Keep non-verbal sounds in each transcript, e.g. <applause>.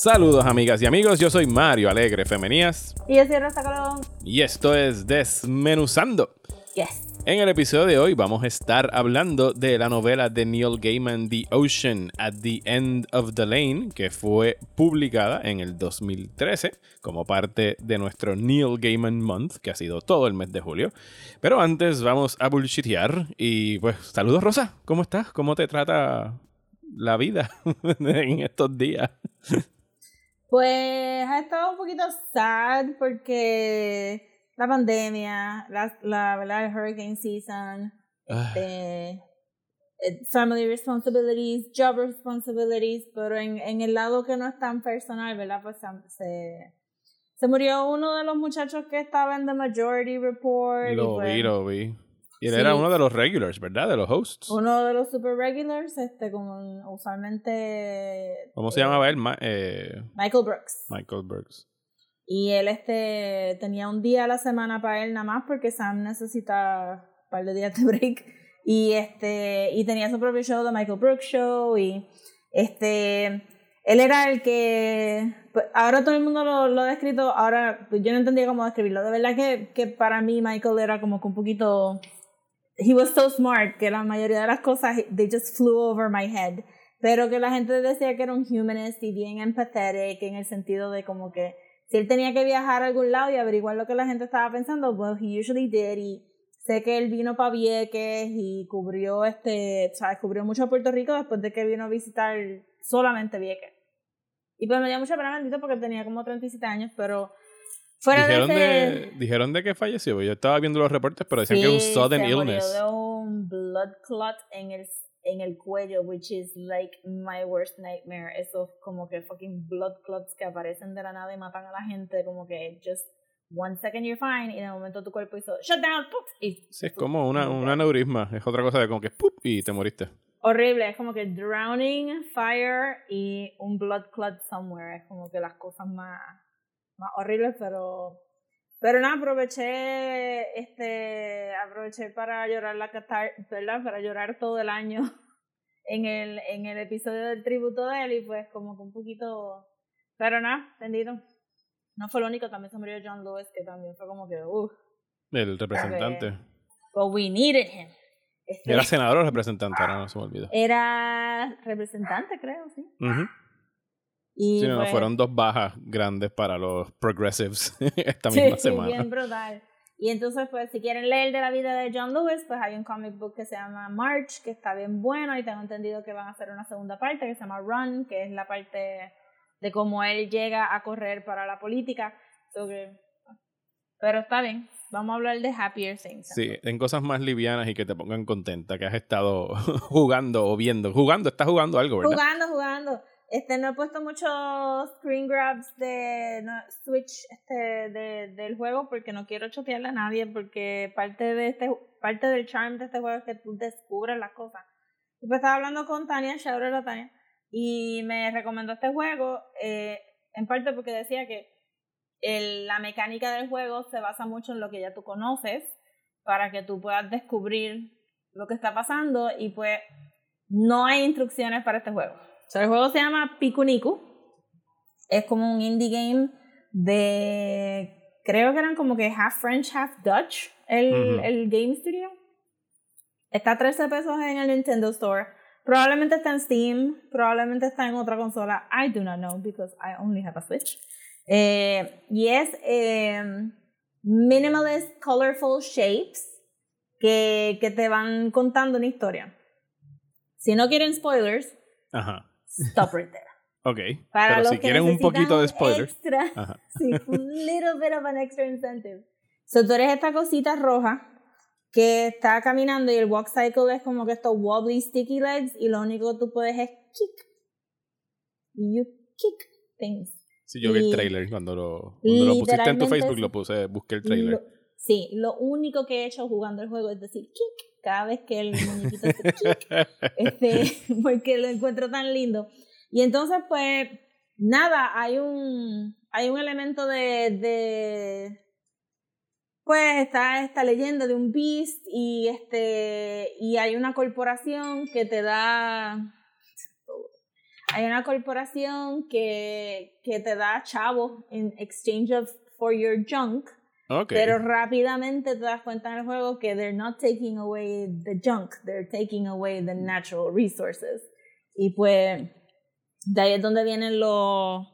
Saludos amigas y amigos, yo soy Mario Alegre Femenías Y yo soy Rosa Colón. y esto es Desmenuzando. Yes. En el episodio de hoy vamos a estar hablando de la novela de Neil Gaiman The Ocean at the End of the Lane, que fue publicada en el 2013 como parte de nuestro Neil Gaiman Month, que ha sido todo el mes de julio. Pero antes vamos a bullshitear y pues saludos Rosa, ¿cómo estás? ¿Cómo te trata la vida <laughs> en estos días? Pues ha estado un poquito sad porque la pandemia, la, la ¿verdad? el hurricane season, Ah, este, eh, family responsibilities, job responsibilities, pero en, en el lado que no es tan personal, ¿verdad? Pues se- se, murió uno de los muchachos que estaba en The Majority Report. y lo pues, vi, lo vi. Y él Sí. era uno de los regulars, ¿verdad? De los hosts. Uno de los super regulars, este, como usualmente. ¿Cómo se eh, llamaba él? Ma- eh, Michael Brooks. Michael Burks. Y él este tenía un día a la semana para él nada más porque Sam necesita un par de días de <laughs> break. Y este y tenía su propio show, The Michael Brooks Show. Y este él era el que pues, ahora todo el mundo lo, lo ha descrito, ahora pues, yo no entendía cómo describirlo. De verdad que, que para mí Michael era como que un poquito he was so smart que la mayoría de las cosas they just flew over my head. Pero que la gente decía que era un humanist y bien empathetic en el sentido de como que si él tenía que viajar a algún lado y averiguar lo que la gente estaba pensando well he usually did. Y sé que él vino para Vieques y cubrió este sabes cubrió mucho Puerto Rico después de que vino a visitar solamente Vieques. Y pues me dio mucha pena bendito porque tenía como 37 años pero Dijeron de ese de, dijeron de que falleció. Yo estaba viendo los reportes, pero decían que un sudden se murió illness. de un blood clot en el, en el cuello, which is like my worst nightmare. Esos como que fucking blood clots que aparecen de la nada y matan a la gente, como que just one second you're fine y de momento tu cuerpo hizo shut down, ¡puf! y Sí, es como una, un aneurisma. Es otra cosa de como que ¡pup! y te moriste. horrible, es como que drowning, fire y un blood clot somewhere, es como que las cosas más, más horribles, pero pero nada, aproveché este aproveché para llorar la catar, ¿verdad? Para llorar todo el año <laughs> en el en el episodio del tributo de él y pues como que un poquito pero nada, bendito. No fue lo único, también se murió John Lewis que también fue como que uff, El representante. but we needed him. Este, Era senador o representante, ahora no se me olvidó. era representante, creo, sí. Ujú. Y Sí, no, fueron dos bajas grandes para los progressives <laughs> esta Sí, misma sí, semana. bien brutal. Y entonces, pues, si quieren leer de la vida de John Lewis, pues hay un comic book que se llama March, que está bien bueno, y tengo entendido que van a hacer una segunda parte que se llama Run, que es la parte de cómo él llega a correr para la política. Pero está bien, vamos a hablar de Happier Things. Sí, en cosas más livianas y que te pongan contenta, que has estado <laughs> jugando o viendo. Jugando, estás jugando algo, ¿verdad? Jugando, jugando. Este, no he puesto muchos screen grabs de no, Switch este, de, del juego porque no quiero chotearle a nadie porque parte de este parte del charm de este juego es que tú descubres las cosas. Y pues estaba hablando con Tania, shout out a Tania, y me recomendó este juego eh, en parte porque decía que el- la mecánica del juego se basa mucho en lo que ya tú conoces para que tú puedas descubrir lo que está pasando y pues no hay instrucciones para este juego. O sea, el juego se llama Pikuniku. Es como un indie game de. Creo que eran como que half French, half Dutch el, el Game Studio. Está a 13 pesos en el Nintendo Store. Probablemente está en Steam. Probablemente está en otra consola. I do not know because I only have a Switch. Eh, y es eh, minimalist, colorful shapes que, que te van contando una historia. Si no quieren spoilers, Ajá. Stop right there. Ok. Para Pero los si que quieren un poquito de spoilers. Extra, Ajá. <laughs> sí, un little bit of an extra incentive. So, tú eres esta cosita roja que está caminando y el walk cycle es como que estos wobbly sticky legs y lo único que tú puedes es kick. Y you kick things. Sí, yo vi el Y- trailer cuando lo, cuando lo pusiste en tu Facebook, lo puse, busqué el trailer. Lo- sí, lo único que he hecho jugando el juego es decir kick cada vez que el muñequito hace kick, <laughs> este, <laughs> porque lo encuentro tan lindo. Y entonces, pues, nada, hay un, hay un elemento de, de pues está esta leyenda de un beast y este y hay una corporación que te da hay una corporación que, que te da chavos en exchange of for your junk Ok. pero rápidamente te das cuenta en el juego que they're not taking away the junk, they're taking away the natural resources. Y pues de ahí es donde vienen los,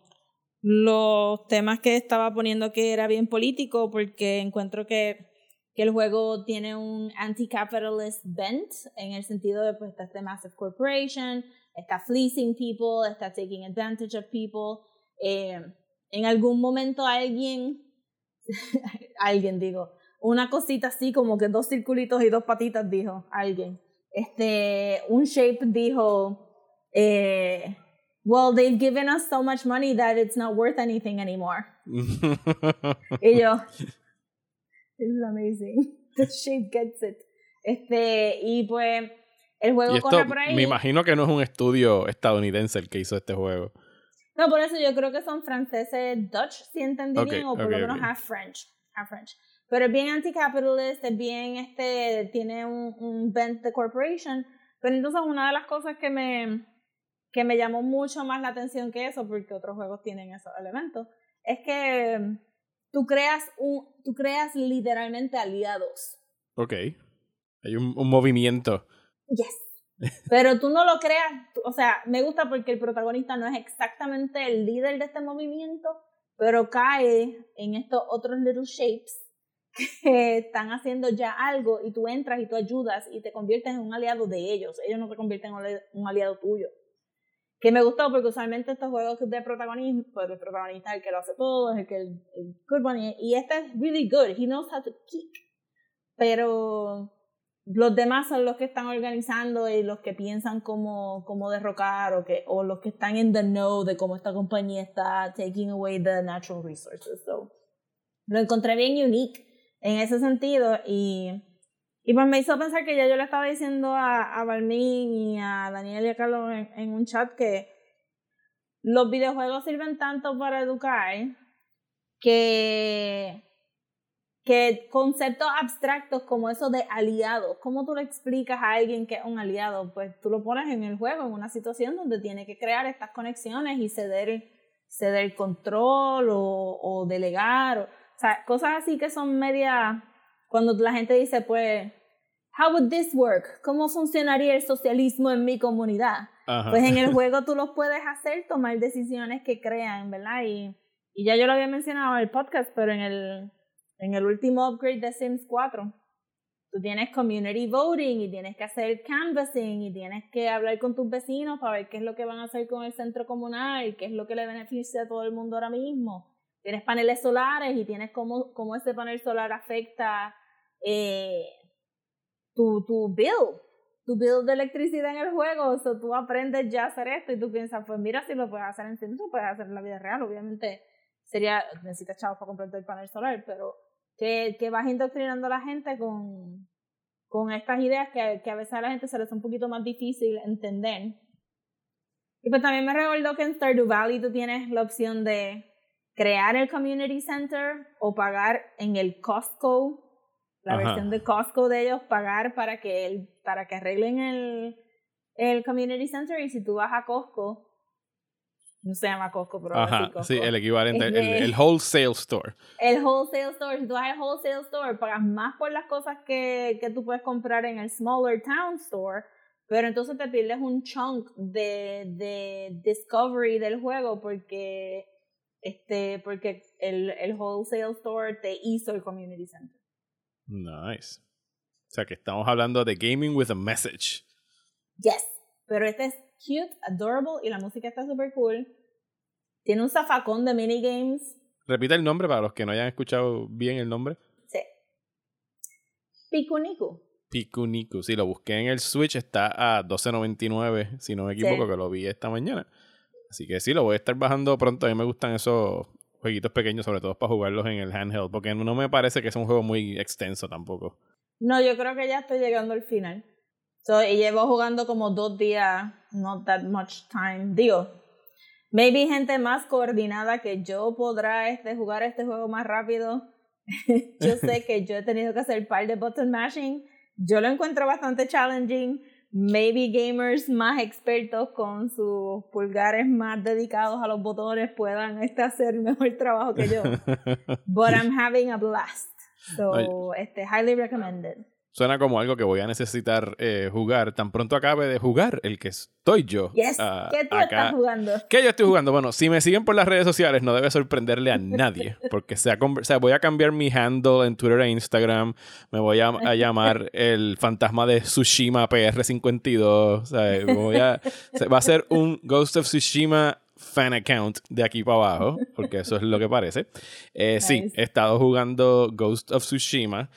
los temas que estaba poniendo que era bien político, porque encuentro que, que el juego tiene un anti-capitalist bent, en el sentido de pues está este massive corporation, está fleecing people, está taking advantage of people. Eh, en algún momento alguien <laughs> alguien digo, una cosita así como que dos circulitos y dos patitas dijo alguien. Este, un shape dijo, eh, well, they've given us so much money that it's not worth anything anymore. <laughs> Y yo, this is amazing. <laughs> The shape gets it. Este, y pues, el juego y esto, corre por ahí. me imagino que no es un estudio estadounidense el que hizo este juego. No, por eso yo creo que son franceses Dutch, si entendí bien, o por lo menos half French, half French. Pero es bien anticapitalist, es bien, este, tiene un, un bent de corporation. Pero entonces una de las cosas que me, que me llamó mucho más la atención que eso, porque otros juegos tienen esos elementos, es que mm, tú creas, un, tú creas literalmente aliados. Ok. Hay un, un movimiento. Yes. Pero tú no lo creas, o sea, me gusta porque el protagonista no es exactamente el líder de este movimiento, pero cae en estos otros little shapes que están haciendo ya algo y tú entras y tú ayudas y te conviertes en un aliado de ellos. Ellos no te convierten en un ali- un aliado tuyo. Que me gustó porque usualmente estos juegos de protagonismo, pues el protagonista es el que lo hace todo, es el que el, el y este es really good, he knows how to kick. Pero los demás son los que están organizando y los que piensan cómo, cómo derrocar o, que, o los que están in the know de cómo esta compañía está taking away the natural resources. So, lo encontré bien unique en ese sentido y, y pues me hizo pensar que ya yo le estaba diciendo a, a Balmín y a Daniel y a Carlos en, en un chat que los videojuegos sirven tanto para educar que que conceptos abstractos como eso de aliado, ¿cómo tú le explicas a alguien que es un aliado? Pues tú lo pones en el juego, en una situación donde tiene que crear estas conexiones y ceder, ceder control o, o delegar, o, o sea, cosas así que son media, cuando la gente dice, pues, how would this work? ¿Cómo funcionaría el socialismo en mi comunidad? Ajá. Pues en el <laughs> juego tú los puedes hacer, tomar decisiones que crean, ¿verdad? Y, y ya yo lo había mencionado en el podcast, pero en el, en el último upgrade de Sims 4, tú tienes community voting y tienes que hacer canvassing y tienes que hablar con tus vecinos para ver qué es lo que van a hacer con el centro comunal qué es lo que le beneficia a todo el mundo ahora mismo. Tienes paneles solares y tienes cómo, cómo ese panel solar afecta eh, tu, tu bill, tu bill de electricidad en el juego. O sea, tú aprendes ya a hacer esto y tú piensas, pues mira, si lo puedes hacer en Sims, lo puedes hacer en la vida real. Obviamente sería, necesitas chavos para comprarte el panel solar, pero que, que vas indoctrinando a la gente con, con estas ideas que, que a veces a la gente se les es un poquito más difícil entender. Y pues también me recordó que en Stardew Valley tú tienes la opción de crear el community center o pagar en el Costco, la Ajá. versión de Costco de ellos, pagar para que, el, para que arreglen el, el community center y si tú vas a Costco, no se llama Costco, pero sí Ajá, Costco. sí, el equivalente, el, Este- el wholesale store. El wholesale store, si tú vas al wholesale store, pagas más por las cosas que, que tú puedes comprar en el smaller town store, pero entonces te pierdes un chunk de, de discovery del juego porque este porque el, el wholesale store te hizo el community center. Nice. O sea que estamos hablando de gaming with a message. Yes. Pero este es cute, adorable y la música está super cool. Tiene un zafacón de minigames. Repita el nombre para los que no hayan escuchado bien el nombre. Sí. Pikuniku. Pikuniku. Sí, lo busqué en el Switch, está a 12.99, si no me equivoco, Sí. que lo vi esta mañana. Así que sí, lo voy a estar bajando pronto. A mí me gustan esos jueguitos pequeños, sobre todo para jugarlos en el handheld, porque no me parece que sea un juego muy extenso tampoco. No, yo creo que ya estoy llegando al final. So, y llevo jugando como dos días, not that much time. Digo, maybe gente más coordinada que yo podrá este, jugar este juego más rápido. <laughs> yo sé que yo he tenido que hacer par de button mashing. Yo lo encuentro bastante challenging. Maybe gamers más expertos con sus pulgares más dedicados a los botones puedan este, hacer mejor trabajo que yo. <laughs> But I'm having a blast. So, este, highly recommended. Suena como algo que voy a necesitar eh, jugar tan pronto acabe de jugar el que estoy yo. Yes. ah, ¿Qué tú acá. estás jugando? ¿Qué yo estoy jugando? Bueno, si me siguen por las redes sociales no debe sorprenderle a nadie, <laughs> porque se ha conver- o sea, voy a cambiar mi handle en Twitter e Instagram, me voy a, a llamar el fantasma de Tsushima PR52, o sea, voy a, va a ser un Ghost of Tsushima fan account de aquí para abajo, porque eso es lo que parece. Eh, Sí, Nice. he estado jugando Ghost of Tsushima,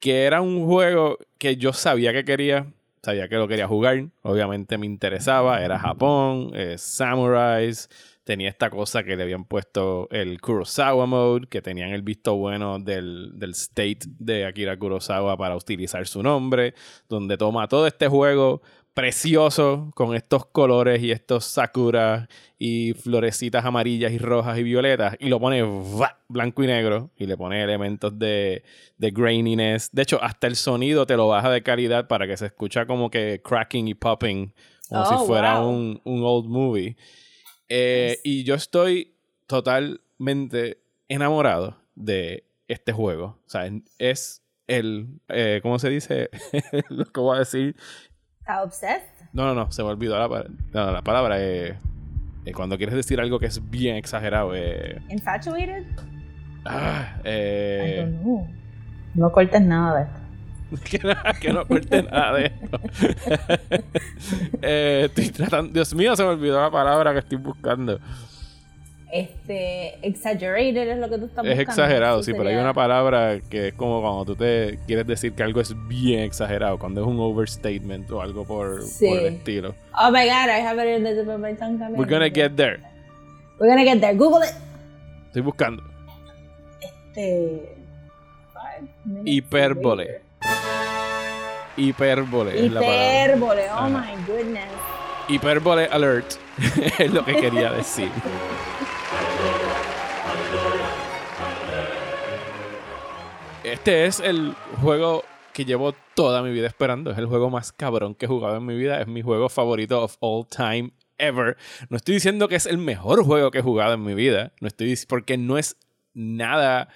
que era un juego que yo sabía que quería, sabía que lo quería jugar, obviamente me interesaba, era Japón, eh, samurais, tenía esta cosa que le habían puesto el Kurosawa mode, que tenían el visto bueno del, del state de Akira Kurosawa para utilizar su nombre, donde toma todo este juego precioso con estos colores y estos sakura y florecitas amarillas y rojas y violetas y lo pone ¡va! blanco y negro y le pone elementos de, de graininess. De hecho, hasta el sonido te lo baja de calidad para que se escucha como que cracking y popping, como Oh, si fuera wow. un, un old movie. Eh. Y yo estoy totalmente enamorado de este juego. O sea, es el, eh, ¿cómo se dice? <laughs> lo que voy a decir. ¿Estás obsessed? No, no, no, se me olvidó la, pa- no, la palabra. eh, eh, cuando quieres decir algo que es bien exagerado. Eh, ¿Infatuated? ah, I eh, don't know. No cortes nada de esto. <laughs> que, no, que no corte nada de esto. <laughs> Eh, estoy tratando. Dios mío, se me olvidó la palabra que estoy buscando. Este, exaggerated es lo que tú estás Es buscando. exagerado, Eso sí, pero hay una palabra que es como cuando tú te quieres decir que algo es bien exagerado, cuando es un overstatement o algo por, Sí. por el estilo. Oh my god, I have it in the tip of my tongue también. We're gonna get there. We're gonna get there. Google it. Estoy buscando. Este. Hipérbole. Hipérbole es. Hipérbole, oh my goodness. Hipérbole alert <laughs> es lo que quería decir. Este es el juego que llevo toda mi vida esperando. Es el juego más cabrón que he jugado en mi vida. Es mi juego favorito of all time ever. No estoy diciendo que es el mejor juego que he jugado en mi vida. No estoy dic- porque no es nada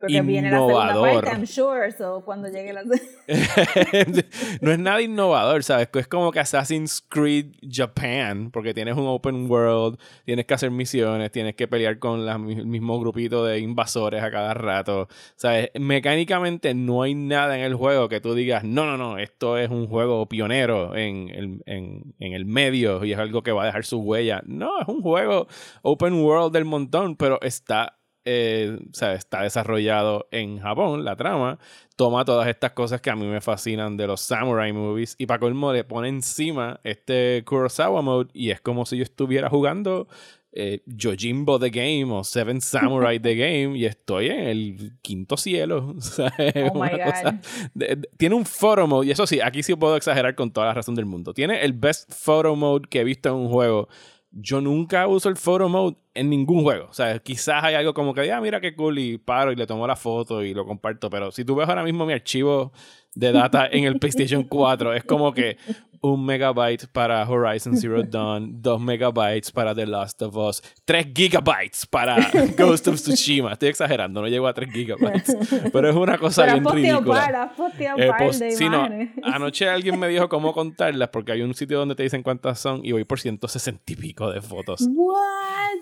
Porque viene la segunda Innovador. parte, I'm sure. So cuando llegue la <laughs> no es nada innovador, ¿sabes? Es como que Assassin's Creed Japan, porque tienes un open world, tienes que hacer misiones, tienes que pelear con la- el mismo grupito de invasores a cada rato, ¿sabes? Mecánicamente no hay nada en el juego que tú digas, no, no, no, esto es un juego pionero en el, en, en el medio y es algo que va a dejar su huella. No, es un juego open world del montón, pero está eh, o sea, está desarrollado en Japón, la trama, toma todas estas cosas que a mí me fascinan de los samurai movies y para colmo le pone encima este Kurosawa mode y es como si yo estuviera jugando eh, Yojimbo the Game o Seven Samurai the <laughs> Game y estoy en el quinto cielo. <laughs> o sea, Oh my God. cosa- de- de- tiene un photo mode y eso sí, aquí sí puedo exagerar con toda la razón del mundo. Tiene el best photo mode que he visto en un juego. Yo nunca uso el photo mode en ningún juego. O sea, quizás hay algo como que, ah, mira qué cool, y paro y le tomo la foto y lo comparto. Pero si tú ves ahora mismo mi archivo de data en el <laughs> PlayStation 4, es como que un megabyte para Horizon Zero <laughs> Dawn, dos megabytes para The Last of Us, tres gigabytes para <laughs> Ghost of Tsushima. Estoy exagerando, no llego a tres gigabytes. <laughs> Pero es una cosa Pero bien ridícula. Eh, post- de sí, no. Anoche alguien me dijo cómo contarlas porque hay un sitio donde te dicen cuántas son y voy por 160 y pico de fotos. What?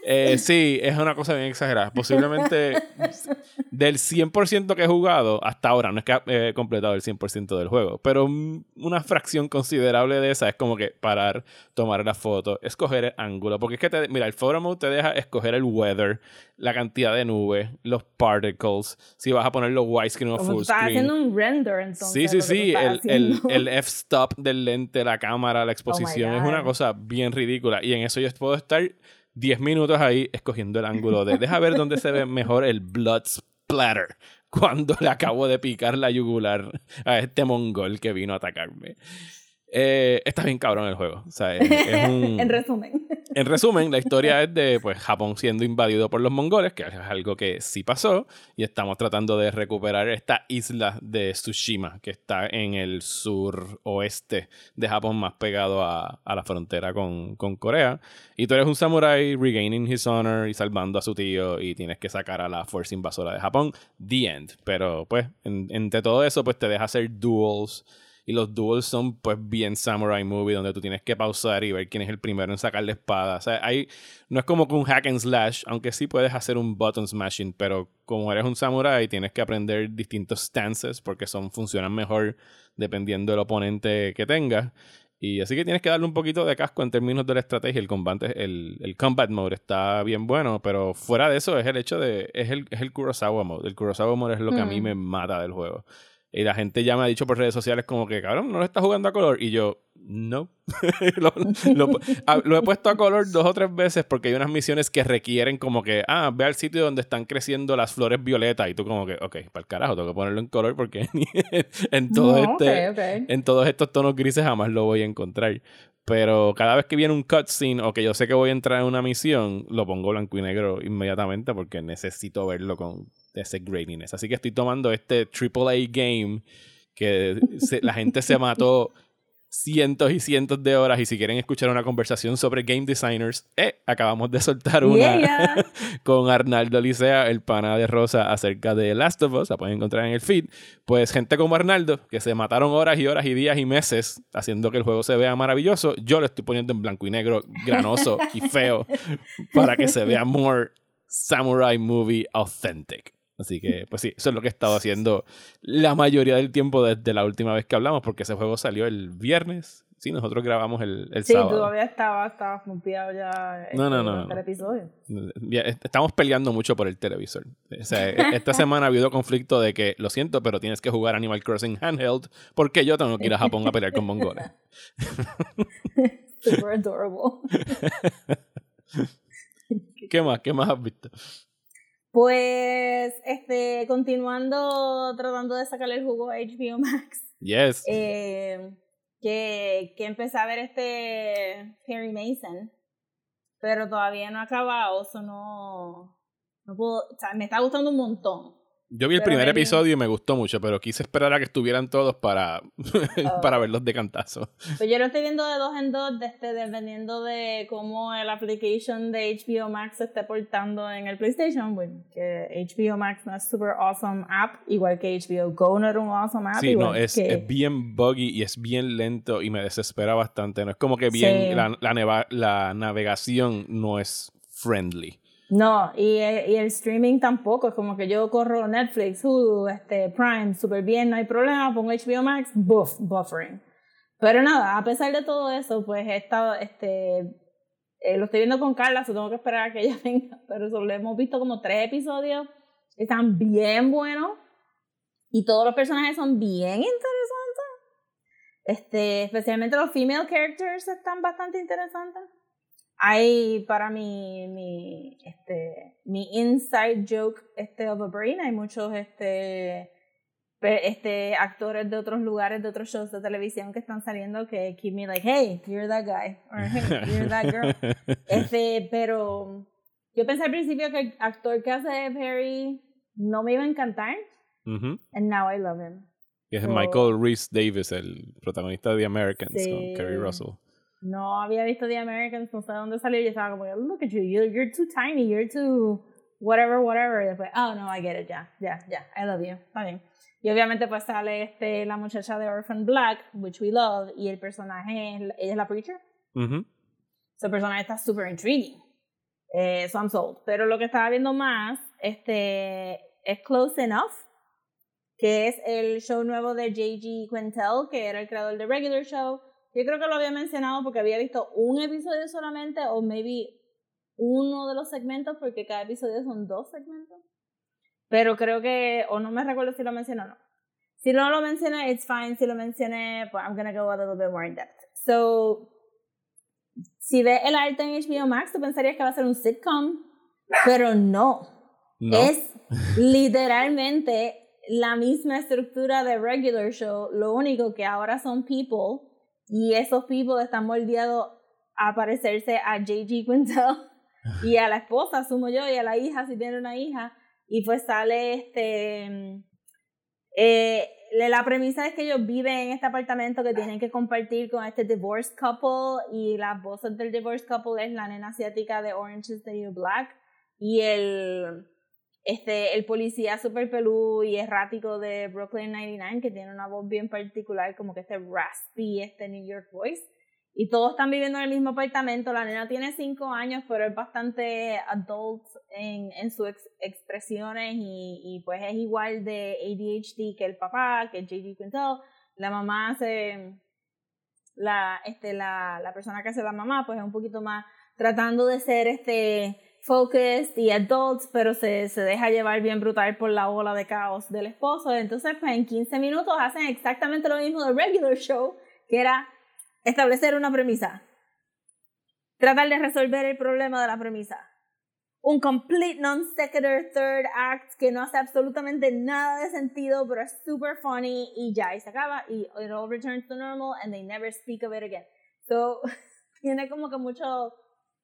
Eh, sí, es una cosa bien exagerada. Posiblemente del 100% que he jugado hasta ahora, no es que he completado el 100% del juego, pero una fracción considerable de esa es como que parar, tomar la foto, escoger el ángulo, porque es que, te, mira, el photo mode te deja escoger el weather, la cantidad de nubes, los particles, si vas a poner los widescreen o full estás screen. haciendo un render entonces. Sí, sí, sí. El, el, <laughs> el f-stop del lente, la cámara, la exposición es una God. cosa bien ridícula. Y en eso yo puedo estar 10 minutos ahí escogiendo el ángulo de. Deja ver dónde se ve mejor el blood splatter cuando le acabo de picar la yugular a este mongol que vino a atacarme. Eh, está bien cabrón el juego. O sea, es, es <laughs> un... en resumen. <laughs> En resumen, la historia es de pues, Japón siendo invadido por los mongoles, que es algo que sí pasó, y estamos tratando de recuperar esta isla de Tsushima, que está en el suroeste de Japón, más pegado a, a la frontera con, con Corea. Y tú eres un samurái regaining his honor y salvando a su tío, y tienes que sacar a la fuerza invasora de Japón. The end. Pero pues, en- entre todo eso, pues te deja hacer duels. Y los duels son pues bien samurai movie donde tú tienes que pausar y ver quién es el primero en sacar la espada. O sea, hay, no es como que un hack and slash, aunque sí puedes hacer un button smashing, pero como eres un samurai tienes que aprender distintos stances porque son, funcionan mejor dependiendo del oponente que tengas. Y así que tienes que darle un poquito de casco en términos de la estrategia. El combate, el, el combat mode está bien bueno, pero fuera de eso es el hecho de. Es el, es el Kurosawa mode. El Kurosawa mode es lo que a mí Mm. me mata del juego. Y la gente ya me ha dicho por redes sociales como que, cabrón, no lo estás jugando a color. Y yo, no. <laughs> lo, lo- a- lo he puesto a color dos o tres veces porque hay unas misiones que requieren como que, ah, ve al sitio donde están creciendo las flores violetas. Y tú como que, ok, para el carajo, tengo que ponerlo en color porque <laughs> en todo No, este... ok, ok. En todos estos tonos grises jamás lo voy a encontrar. Pero cada vez que viene un cutscene o que yo sé que voy a entrar en una misión, lo pongo blanco y negro inmediatamente porque necesito verlo con ese graininess. Así que estoy tomando este AAA game que se- la gente se mató cientos y cientos de horas y si quieren escuchar una conversación sobre game designers, eh, acabamos de soltar una Yeah. <laughs> con Arnaldo Licea, el pana de Rosa, acerca de Last of Us, la pueden encontrar en el feed. Pues gente como Arnaldo, que se mataron horas y horas y días y meses haciendo que el juego se vea maravilloso, yo lo estoy poniendo en blanco y negro, granoso y feo, para que se vea more samurai movie authentic. Así que, pues sí, eso es lo que he estado haciendo la mayoría del tiempo desde la última vez que hablamos, porque ese juego salió el viernes. Sí, nosotros grabamos el, el Sí, sábado. todavía estaba, estaba pompeado ya No, no, no, el no. episodio. Estamos peleando mucho por el televisor. O sea, e- esta semana ha habido conflicto de que, lo siento, pero tienes que jugar Animal Crossing handheld porque yo tengo que ir a Japón a pelear con mongoles. <laughs> Super adorable. <laughs> ¿Qué más? ¿Qué más has visto? Pues, este, continuando tratando de sacarle el jugo a HBO Max, Yes. eh, que, que empecé a ver este Perry Mason, pero todavía no ha acabado, eso no, no puedo, o sea, me está gustando un montón. Yo vi el pero primer maybe- episodio y me gustó mucho, pero quise esperar a que estuvieran todos para, <laughs> para verlos de cantazo. Pues yo lo estoy viendo de dos en dos, este, dependiendo de cómo el application de HBO Max se esté portando en el PlayStation. Bueno, que HBO Max no es super awesome app, igual que HBO Go no era un awesome app. Sí, igual no, es, que- es bien buggy y es bien lento y me desespera bastante. No es como que bien Sí. la, la, neva- la navegación no es friendly. No, y, el streaming tampoco, es como que yo corro Netflix, Hulu, este, Prime, súper bien, no hay problema, pongo HBO Max, buff, buffering. Pero nada, a pesar de todo eso, pues he estado, este, eh, lo estoy viendo con Carla, so tengo que esperar a que ella <laughs> venga, pero solo hemos visto como tres episodios, están bien buenos, y todos los personajes son bien interesantes. Este, especialmente los female characters están bastante interesantes hay para mi, mi, este, mi inside joke este, of a brain, hay muchos este, este, actores de otros lugares, de otros shows de televisión que están saliendo que keep me like, hey, you're that guy, or hey, you're that girl. <laughs> Este, pero yo pensé al principio que el actor que hace Perry no me iba a encantar, and now I love him. Es So- Michael Rhys Davis, el protagonista de The Americans Sí. con Kerry Russell. No había visto The Americans, no sé dónde salió, y yo estaba como, look at you, you're, you're too tiny, you're too whatever, whatever, y después, oh, no, I get it, ya, ya, ya, I love you, está bien. Y obviamente pues sale este, la muchacha de Orphan Black, which we love, y el personaje, ella es la preacher, Ujú. so el personaje está super intriguing, eh, so I'm sold. Pero lo que estaba viendo más, este, es Close Enough, que es el show nuevo de J.G. Quintel, que era el creador de Regular Show. Yo creo que lo había mencionado porque había visto un episodio solamente, o maybe uno de los segmentos, porque cada episodio son dos segmentos. Pero creo que, o no me recuerdo si lo mencionó o no. Si no lo mencioné, it's fine. Si lo mencioné, pues I'm gonna go a little bit more in depth. So, si ves el arte en HBO Max, tú pensarías que va a ser un sitcom, pero no. No. Es <laughs> literalmente la misma estructura de regular show, lo único que ahora son people y esos people están moldeados a parecerse a J.G. Quintel <laughs> y a la esposa, asumo yo, y a la hija, si tiene una hija, y pues sale este... Eh, la premisa es que ellos viven en este apartamento que tienen que compartir con este divorced couple y las voces del divorced couple es la nena asiática de Orange is the New Black y el este el policía super pelú y errático de Brooklyn 99 que tiene una voz bien particular como que este raspy este New York voice y todos están viviendo en el mismo apartamento la nena tiene cinco años pero es bastante adult en, en sus ex- expresiones y, pues es igual de ADHD que el papá que J.G. Quintel la mamá hace la este la, la persona que hace la mamá pues es un poquito más tratando de ser este focused y adult, pero se, se deja llevar bien brutal por la ola de caos del esposo. Entonces, pues en 15 minutos hacen exactamente lo mismo del regular show, que era establecer una premisa. Tratar de resolver el problema de la premisa. Un complete non sequitur third act que no hace absolutamente nada de sentido, pero es super funny y ya, y se acaba y it all returns to normal and they never speak of it again. So, <laughs> tiene como que mucho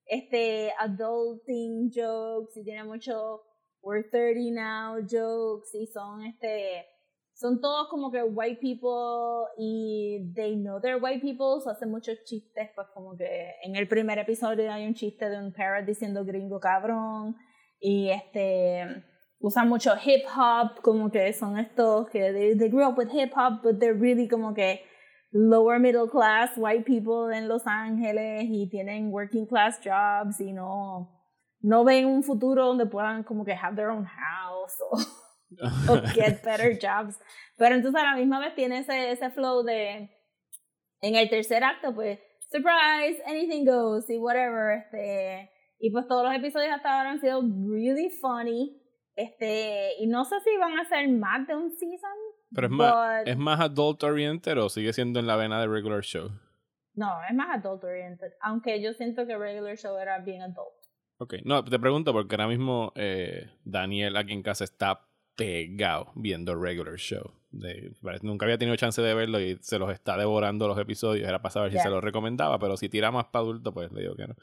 este adulting jokes y tiene mucho we're 30 now jokes y son este son todos como que white people y they know they're white people so hacen muchos chistes pues como que en el primer episodio hay un chiste de un parrot diciendo gringo cabrón y este usan mucho hip hop como que son estos que they, they grew up with hip hop but they're really como que lower middle class white people en Los Ángeles y tienen working class jobs y no, no ven un futuro donde puedan como que have their own house o, <laughs> o get better jobs. Pero entonces a la misma vez tiene ese, ese flow de en el tercer acto pues surprise, anything goes y whatever. Este, y pues todos los episodios hasta ahora han sido really funny. Este, y no sé si van a ser más de un season. Pero es más, ¿es más adult oriented o sigue siendo en la vena de regular show? No, es más adult oriented. Aunque yo siento que regular show era bien adult. Ok, no, te pregunto porque ahora mismo eh, Daniel aquí en casa está pegado viendo regular show. De- nunca había tenido chance de verlo y se los está devorando los episodios. Era para saber si se los recomendaba, pero si tira más para adulto, pues le digo que no.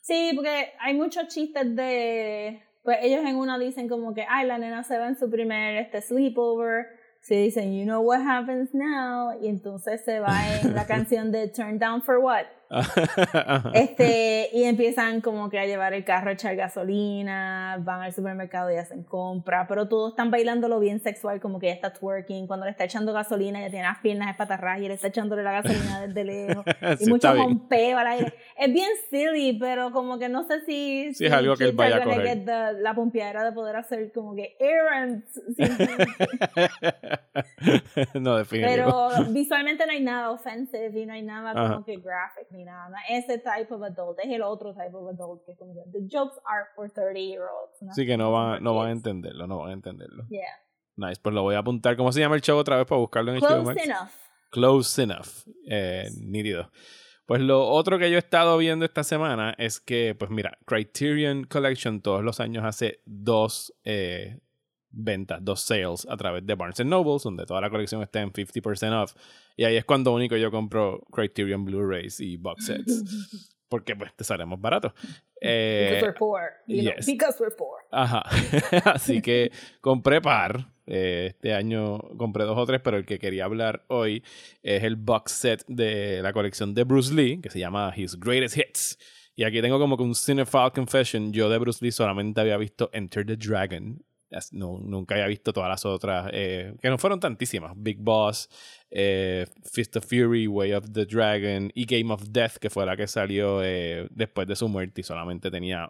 Sí, porque hay muchos chistes de. Pues ellos en una dicen como que, ay, la nena se va en su primer este, sleepover. Se dicen, you know what happens now. Y entonces se va en la <laughs> canción de Turn Down for What. <laughs> Este, y empiezan como que a llevar el carro a echar gasolina, van al supermercado y hacen compra, pero todos están bailándolo bien sexual, como que ella está twerking, cuando le está echando gasolina, ella tiene las piernas espatarradas y él está echándole la gasolina <laughs> desde lejos, y Sí, mucho está bien. pompeo al aire. Es bien silly, pero como que no sé si, Sí, es algo que él vaya a coger. la pompeadera de poder hacer como que errands. <laughs> <laughs> no, definitivo. Pero visualmente no hay nada offensive y no hay nada como Ajá. que graphic ni nada. No, Ese type of adult es el otro type of adult que es como que the jokes are for 30 year olds. Así que no van, no van a entenderlo, no van a entenderlo. Yeah. Nice, pues lo voy a apuntar. ¿Cómo se llama el show otra vez para buscarlo en HBO Max? Close enough. Close enough. Eh, nítido. Pues lo otro que yo he estado viendo esta semana es que, pues mira, Criterion Collection todos los años hace dos eh, ventas, dos sales a través de Barnes Noble, donde toda la colección está en 50% off. Y ahí es cuando único yo compro Criterion Blu-rays y box sets. <laughs> Porque pues te sale más barato. Eh, Because we're poor. You know, yes. because we're poor. Ajá. <laughs> Así que compré par. Eh, este año compré dos o tres, pero el que quería hablar hoy es el box set de la colección de Bruce Lee, que se llama His Greatest Hits. Y aquí tengo como que un Cinephile Confession. Yo de Bruce Lee solamente había visto Enter the Dragon no- nunca había visto todas las otras, eh, que no fueron tantísimas. Big Boss, eh, Fist of Fury, Way of the Dragon y Game of Death, que fue la que salió eh, después de su muerte y solamente tenía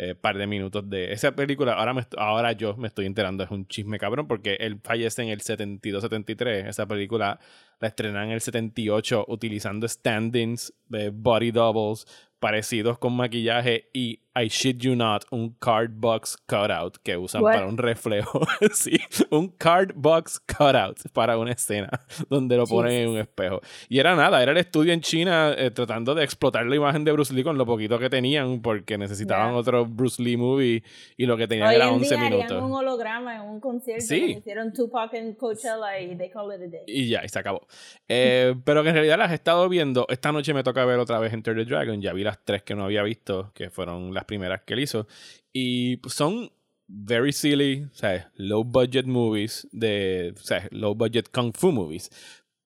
un par de minutos de esa película. Ahora, ahora yo me estoy enterando, es un chisme cabrón, porque él fallece en el 72-73. Esa película la estrenan en el 78 utilizando stand-ins, eh, body doubles, parecidos con maquillaje y, I shit you not, un card box cutout que usan What? para un reflejo. <laughs> sí, un card box cutout para una escena <laughs> donde lo ponen en un espejo. Y era nada, era el estudio en China eh, tratando de explotar la imagen de Bruce Lee con lo poquito que tenían porque necesitaban Ya. otro Bruce Lee movie y lo que tenían Hoy era en 11 día minutos. un holograma en un concierto. Sí. Hicieron Tupac en Coachella y they call it a day. Y ya, y se acabó. Eh, pero que en realidad las he estado viendo. Esta noche me toca ver otra vez Enter the Dragon. Ya vi las tres que no había visto, que fueron las primeras que él hizo. Y son very silly, sea, low budget movies, de, sea, low budget kung fu movies.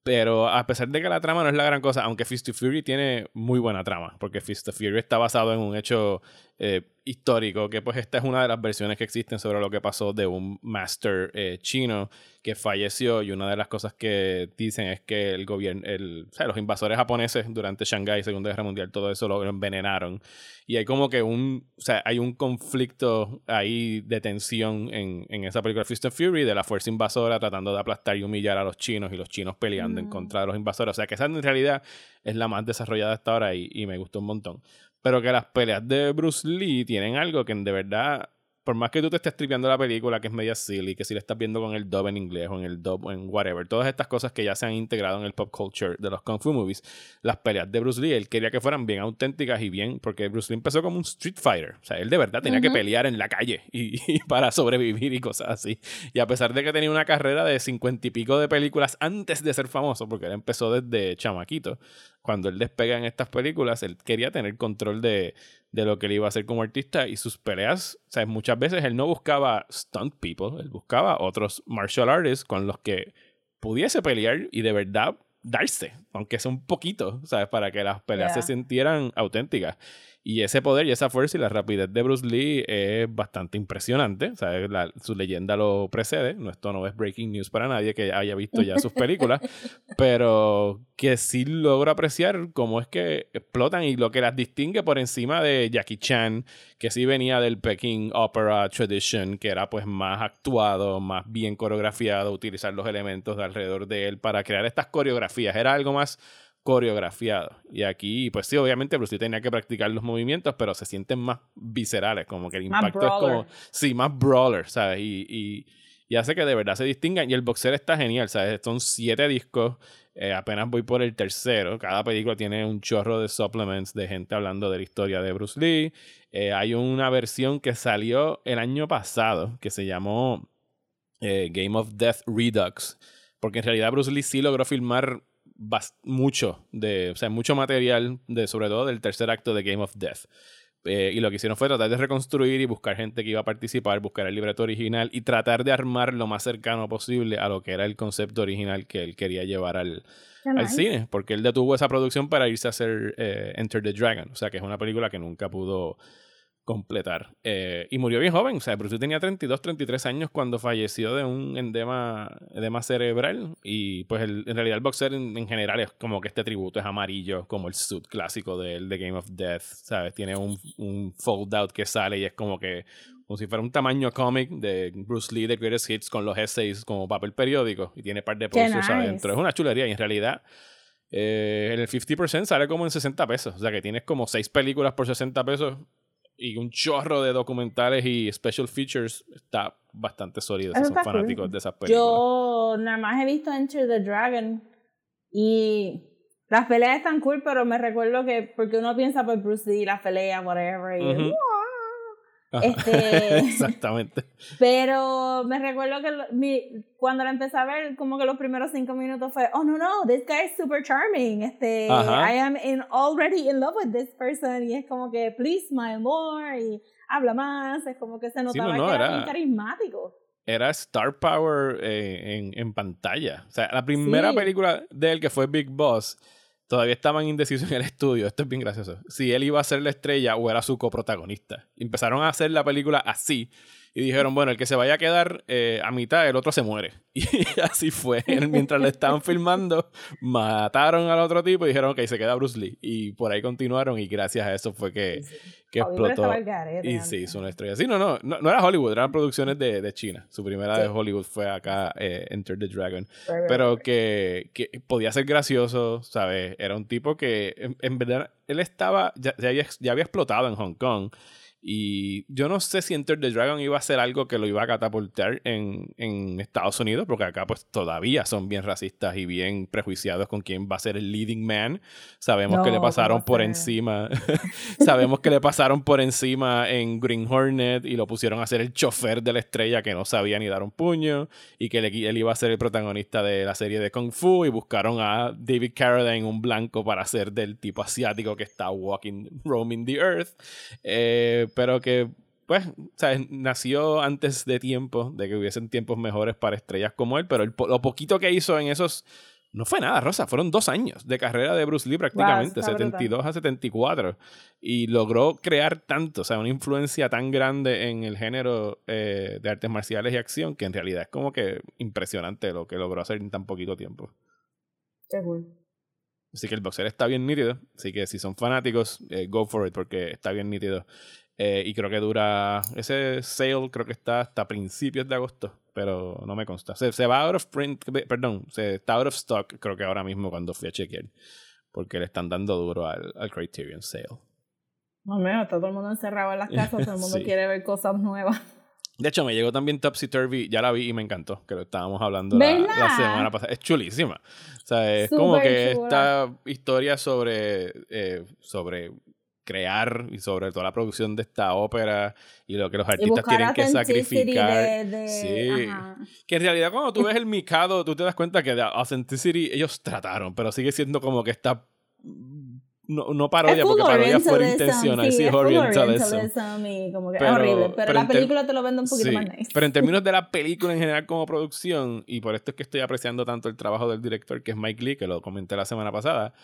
Pero a pesar de que la trama no es la gran cosa, aunque Fist of Fury tiene muy buena trama, porque Fist of Fury está basado en un hecho eh, histórico, que pues esta es una de las versiones que existen sobre lo que pasó de un master eh, chino que falleció y una de las cosas que dicen es que el gobierno, el, o sea, los invasores japoneses durante Shanghái, Segunda Guerra Mundial, todo eso lo envenenaron. Y hay como que un, o sea, hay un conflicto ahí de tensión en, en esa película Fist of Fury de la fuerza invasora tratando de aplastar y humillar a los chinos y los chinos peleando en Mm. contra de los invasores. O sea, que esa en realidad es la más desarrollada hasta ahora y, y me gustó un montón. Pero que las peleas de Bruce Lee tienen algo que de verdad, por más que tú te estés tripeando la película, que es media silly, que si la estás viendo con el dub en inglés o en el dub o en whatever, todas estas cosas que ya se han integrado en el pop culture de los Kung Fu movies, las peleas de Bruce Lee, él quería que fueran bien auténticas y bien, porque Bruce Lee empezó como un street fighter. O sea, él de verdad tenía que pelear en la calle y, y <laughs> para sobrevivir y cosas así. Y a pesar de que tenía una carrera de cincuenta y pico de películas antes de ser famoso, porque él empezó desde chamaquito, cuando él despega en estas películas, él quería tener control de, de lo que él iba a hacer como artista y sus peleas, o sea, muchas veces él no buscaba stunt people, él buscaba otros martial artists con los que pudiese pelear y de verdad darse, aunque sea un poquito, ¿sabes? Para que las peleas Yeah. se sintieran auténticas. Y ese poder y esa fuerza y la rapidez de Bruce Lee es bastante impresionante. ¿sabes? La- su leyenda lo precede. No, esto no es breaking news para nadie que haya visto ya sus películas. <laughs> pero que sí logro apreciar cómo es que explotan y lo que las distingue por encima de Jackie Chan, que sí venía del Peking Opera Tradition, que era pues más actuado, más bien coreografiado, utilizar los elementos de alrededor de él para crear estas coreografías. Era algo más coreografiado. Y aquí, pues sí, obviamente Bruce Lee tenía que practicar los movimientos, pero se sienten más viscerales, como que el impacto es como, sí, más brawler, ¿sabes? Y, y, y hace que de verdad se distingan. Y el boxer está genial, ¿sabes? Son siete discos. eh, apenas voy por el tercero. Cada película tiene un chorro de supplements de gente hablando de la historia de Bruce Lee. Eh, hay una versión que salió el año pasado que se llamó eh, Game of Death Redux. Porque en realidad Bruce Lee sí logró filmar mucho, de, o sea, mucho material, de, sobre todo del tercer acto de Game of Death. Eh, y lo que hicieron fue tratar de reconstruir y buscar gente que iba a participar, buscar el libreto original y tratar de armar lo más cercano posible a lo que era el concepto original que él quería llevar al, al cine, porque él detuvo esa producción para irse a hacer eh, Enter the Dragon, o sea que es una película que nunca pudo completar. Eh, y murió bien joven, o sea, Bruce Lee tenía 32, 33 años cuando falleció de un endema, edema cerebral y pues el- en realidad el boxer en, en general es como que este tributo es amarillo, como el suit clásico de él, de Game of Death, ¿sabes? Tiene un, un fold out que sale y es como que como si fuera un tamaño cómic de Bruce Lee de Greatest Hits con los essays como papel periódico y tiene par de posters nice. adentro. Es una chulería y en realidad eh, el 50% sale como en 60 pesos. O sea que tienes como 6 películas por 60 pesos y un chorro de documentales y special features. Está bastante sólido si son cool. fanáticos de esas películas. Yo nada más he visto Enter the Dragon y las peleas están cool, pero me recuerdo que porque uno piensa por Bruce Lee, las peleas, whatever, y. ¡guau! Ajá. <laughs> este- Exactamente. pero me recuerdo que lo- mi- cuando la empecé a ver, como que los primeros cinco minutos fue, oh no, no, this guy is super charming, este, Ajá. I am in, already in love with this person, y es como que, please smile more, y habla más, es como que se notaba no, que era, era- bien carismático. Era Star Power eh, en, en pantalla. O sea, la primera Sí. película de él, que fue Big Boss, todavía estaban indecisos en el estudio. Esto es bien gracioso. Si él iba a ser la estrella o era su coprotagonista. Empezaron a hacer la película así. Y dijeron, bueno, el que se vaya a quedar eh, a mitad, el otro se muere. <laughs> Y así fue. <laughs> Mientras lo estaban filmando, mataron al otro tipo y dijeron, ok, se queda Bruce Lee. Y por ahí continuaron y gracias a eso fue que, que explotó. garete Y se hizo una estrella. Sí, no, no, no, no era Hollywood, eran producciones de, de China. Su primera de Hollywood fue acá, eh, Enter the Dragon. Right, right, Pero right. que, que podía ser gracioso, ¿sabes? Era un tipo que, en, en verdad, él estaba, ya, ya había, ya había explotado en Hong Kong. Y yo no sé si Enter the Dragon iba a ser algo que lo iba a catapultar en, en Estados Unidos, porque acá pues todavía son bien racistas y bien prejuiciados con quién va a ser el leading man. Sabemos que le pasaron ¿cómo por encima, <laughs> <laughs> sabemos que le pasaron por encima en Green Hornet y lo pusieron a ser el chofer de la estrella que no sabía ni dar un puño y que él, él iba a ser el protagonista de la serie de Kung Fu y buscaron a David Carradine, un blanco, para ser del tipo asiático que está walking, roaming the earth. Eh, pero que, pues, ¿sabes? nació antes de tiempo, de que hubiesen tiempos mejores para estrellas como él, pero el lo poquito que hizo en esos... No fue nada, Rosa. Fueron dos años de carrera de Bruce Lee prácticamente, brutal. 72 a 74. Y logró crear tanto, o sea, una influencia tan grande en el género eh, de artes marciales y acción que en realidad es como que impresionante lo que logró hacer en tan poquito tiempo. Qué cool. Así que el boxer está bien nítido. Así que si son fanáticos, eh, go for it porque está bien nítido. Eh, y creo que dura. Ese sale creo que está hasta principios de agosto. Pero no me consta. Se, se va out of print. Perdón, se está out of stock. Creo que ahora mismo cuando fui a chequear. Porque le están dando duro al, al Criterion Sale. No, menos, está todo el mundo encerrado en las <laughs> casas, todo el mundo Sí. quiere ver cosas nuevas. De hecho, me llegó también Topsy Turvy, ya la vi y me encantó, que lo estábamos hablando la, semana pasada. Es chulísima. O sea, es como que chula. esta historia sobre, eh, sobre crear y sobre toda la producción de esta ópera y lo que los artistas tienen que sacrificar. de- de- sí. ajá. Que en realidad cuando tú ves el Mikado, tú te das cuenta que de Authenticity ellos trataron, pero sigue siendo como que está... No, no parodia, porque parodia fue intencional. sí, Sí, es full orientalism. orientalism y como que Pero- es horrible. Pero, pero la película te lo vende un poquito Sí, más nice. <laughs> Pero en términos de la película en general como producción, y por esto es que estoy apreciando tanto el trabajo del director, que es Mike Lee, que lo comenté la semana pasada,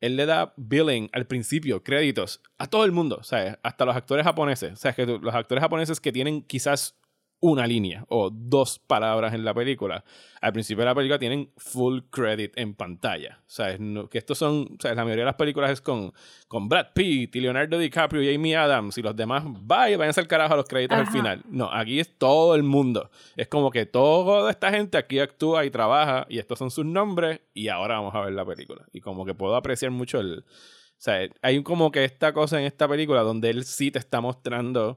él le da billing al principio, créditos, a todo el mundo, ¿sabes? Hasta los actores japoneses. O sea, que los actores japoneses que tienen quizás una línea o dos palabras en la película, al principio de la película tienen full credit en pantalla. ¿Sabes? No, que estos son, ¿sabes? La mayoría de las películas es con, con Brad Pitt y Leonardo DiCaprio y Amy Adams y los demás, bye, váyanse al carajo a los créditos al Ajá. final. No, aquí es todo el mundo. Es como que toda esta gente aquí actúa y trabaja y estos son sus nombres y ahora vamos a ver la película. Y como que puedo apreciar mucho el... O sea, hay como que esta cosa en esta película donde él sí te está mostrando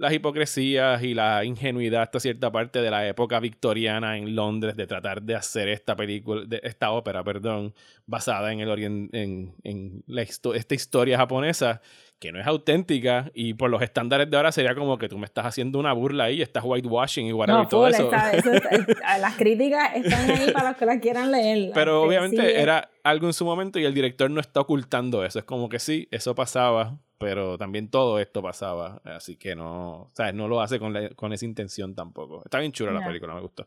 las hipocresías y la ingenuidad hasta cierta parte de la época victoriana en Londres de tratar de hacer esta película, de esta ópera, perdón, basada en el orien- en, en la histo- esta historia japonesa que no es auténtica y por los estándares de ahora sería como que tú me estás haciendo una burla ahí, estás whitewashing y whatever No, y todo full, eso. está- <laughs> eso está- las críticas están ahí para los que las quieran leer. Pero obviamente sí, era algo en su momento y el director no está ocultando eso. Es como que sí, eso pasaba, pero también todo esto pasaba. Así que no, ¿sabes? No lo hace con, la- con esa intención tampoco. Está bien chula la Ya. película, me gustó.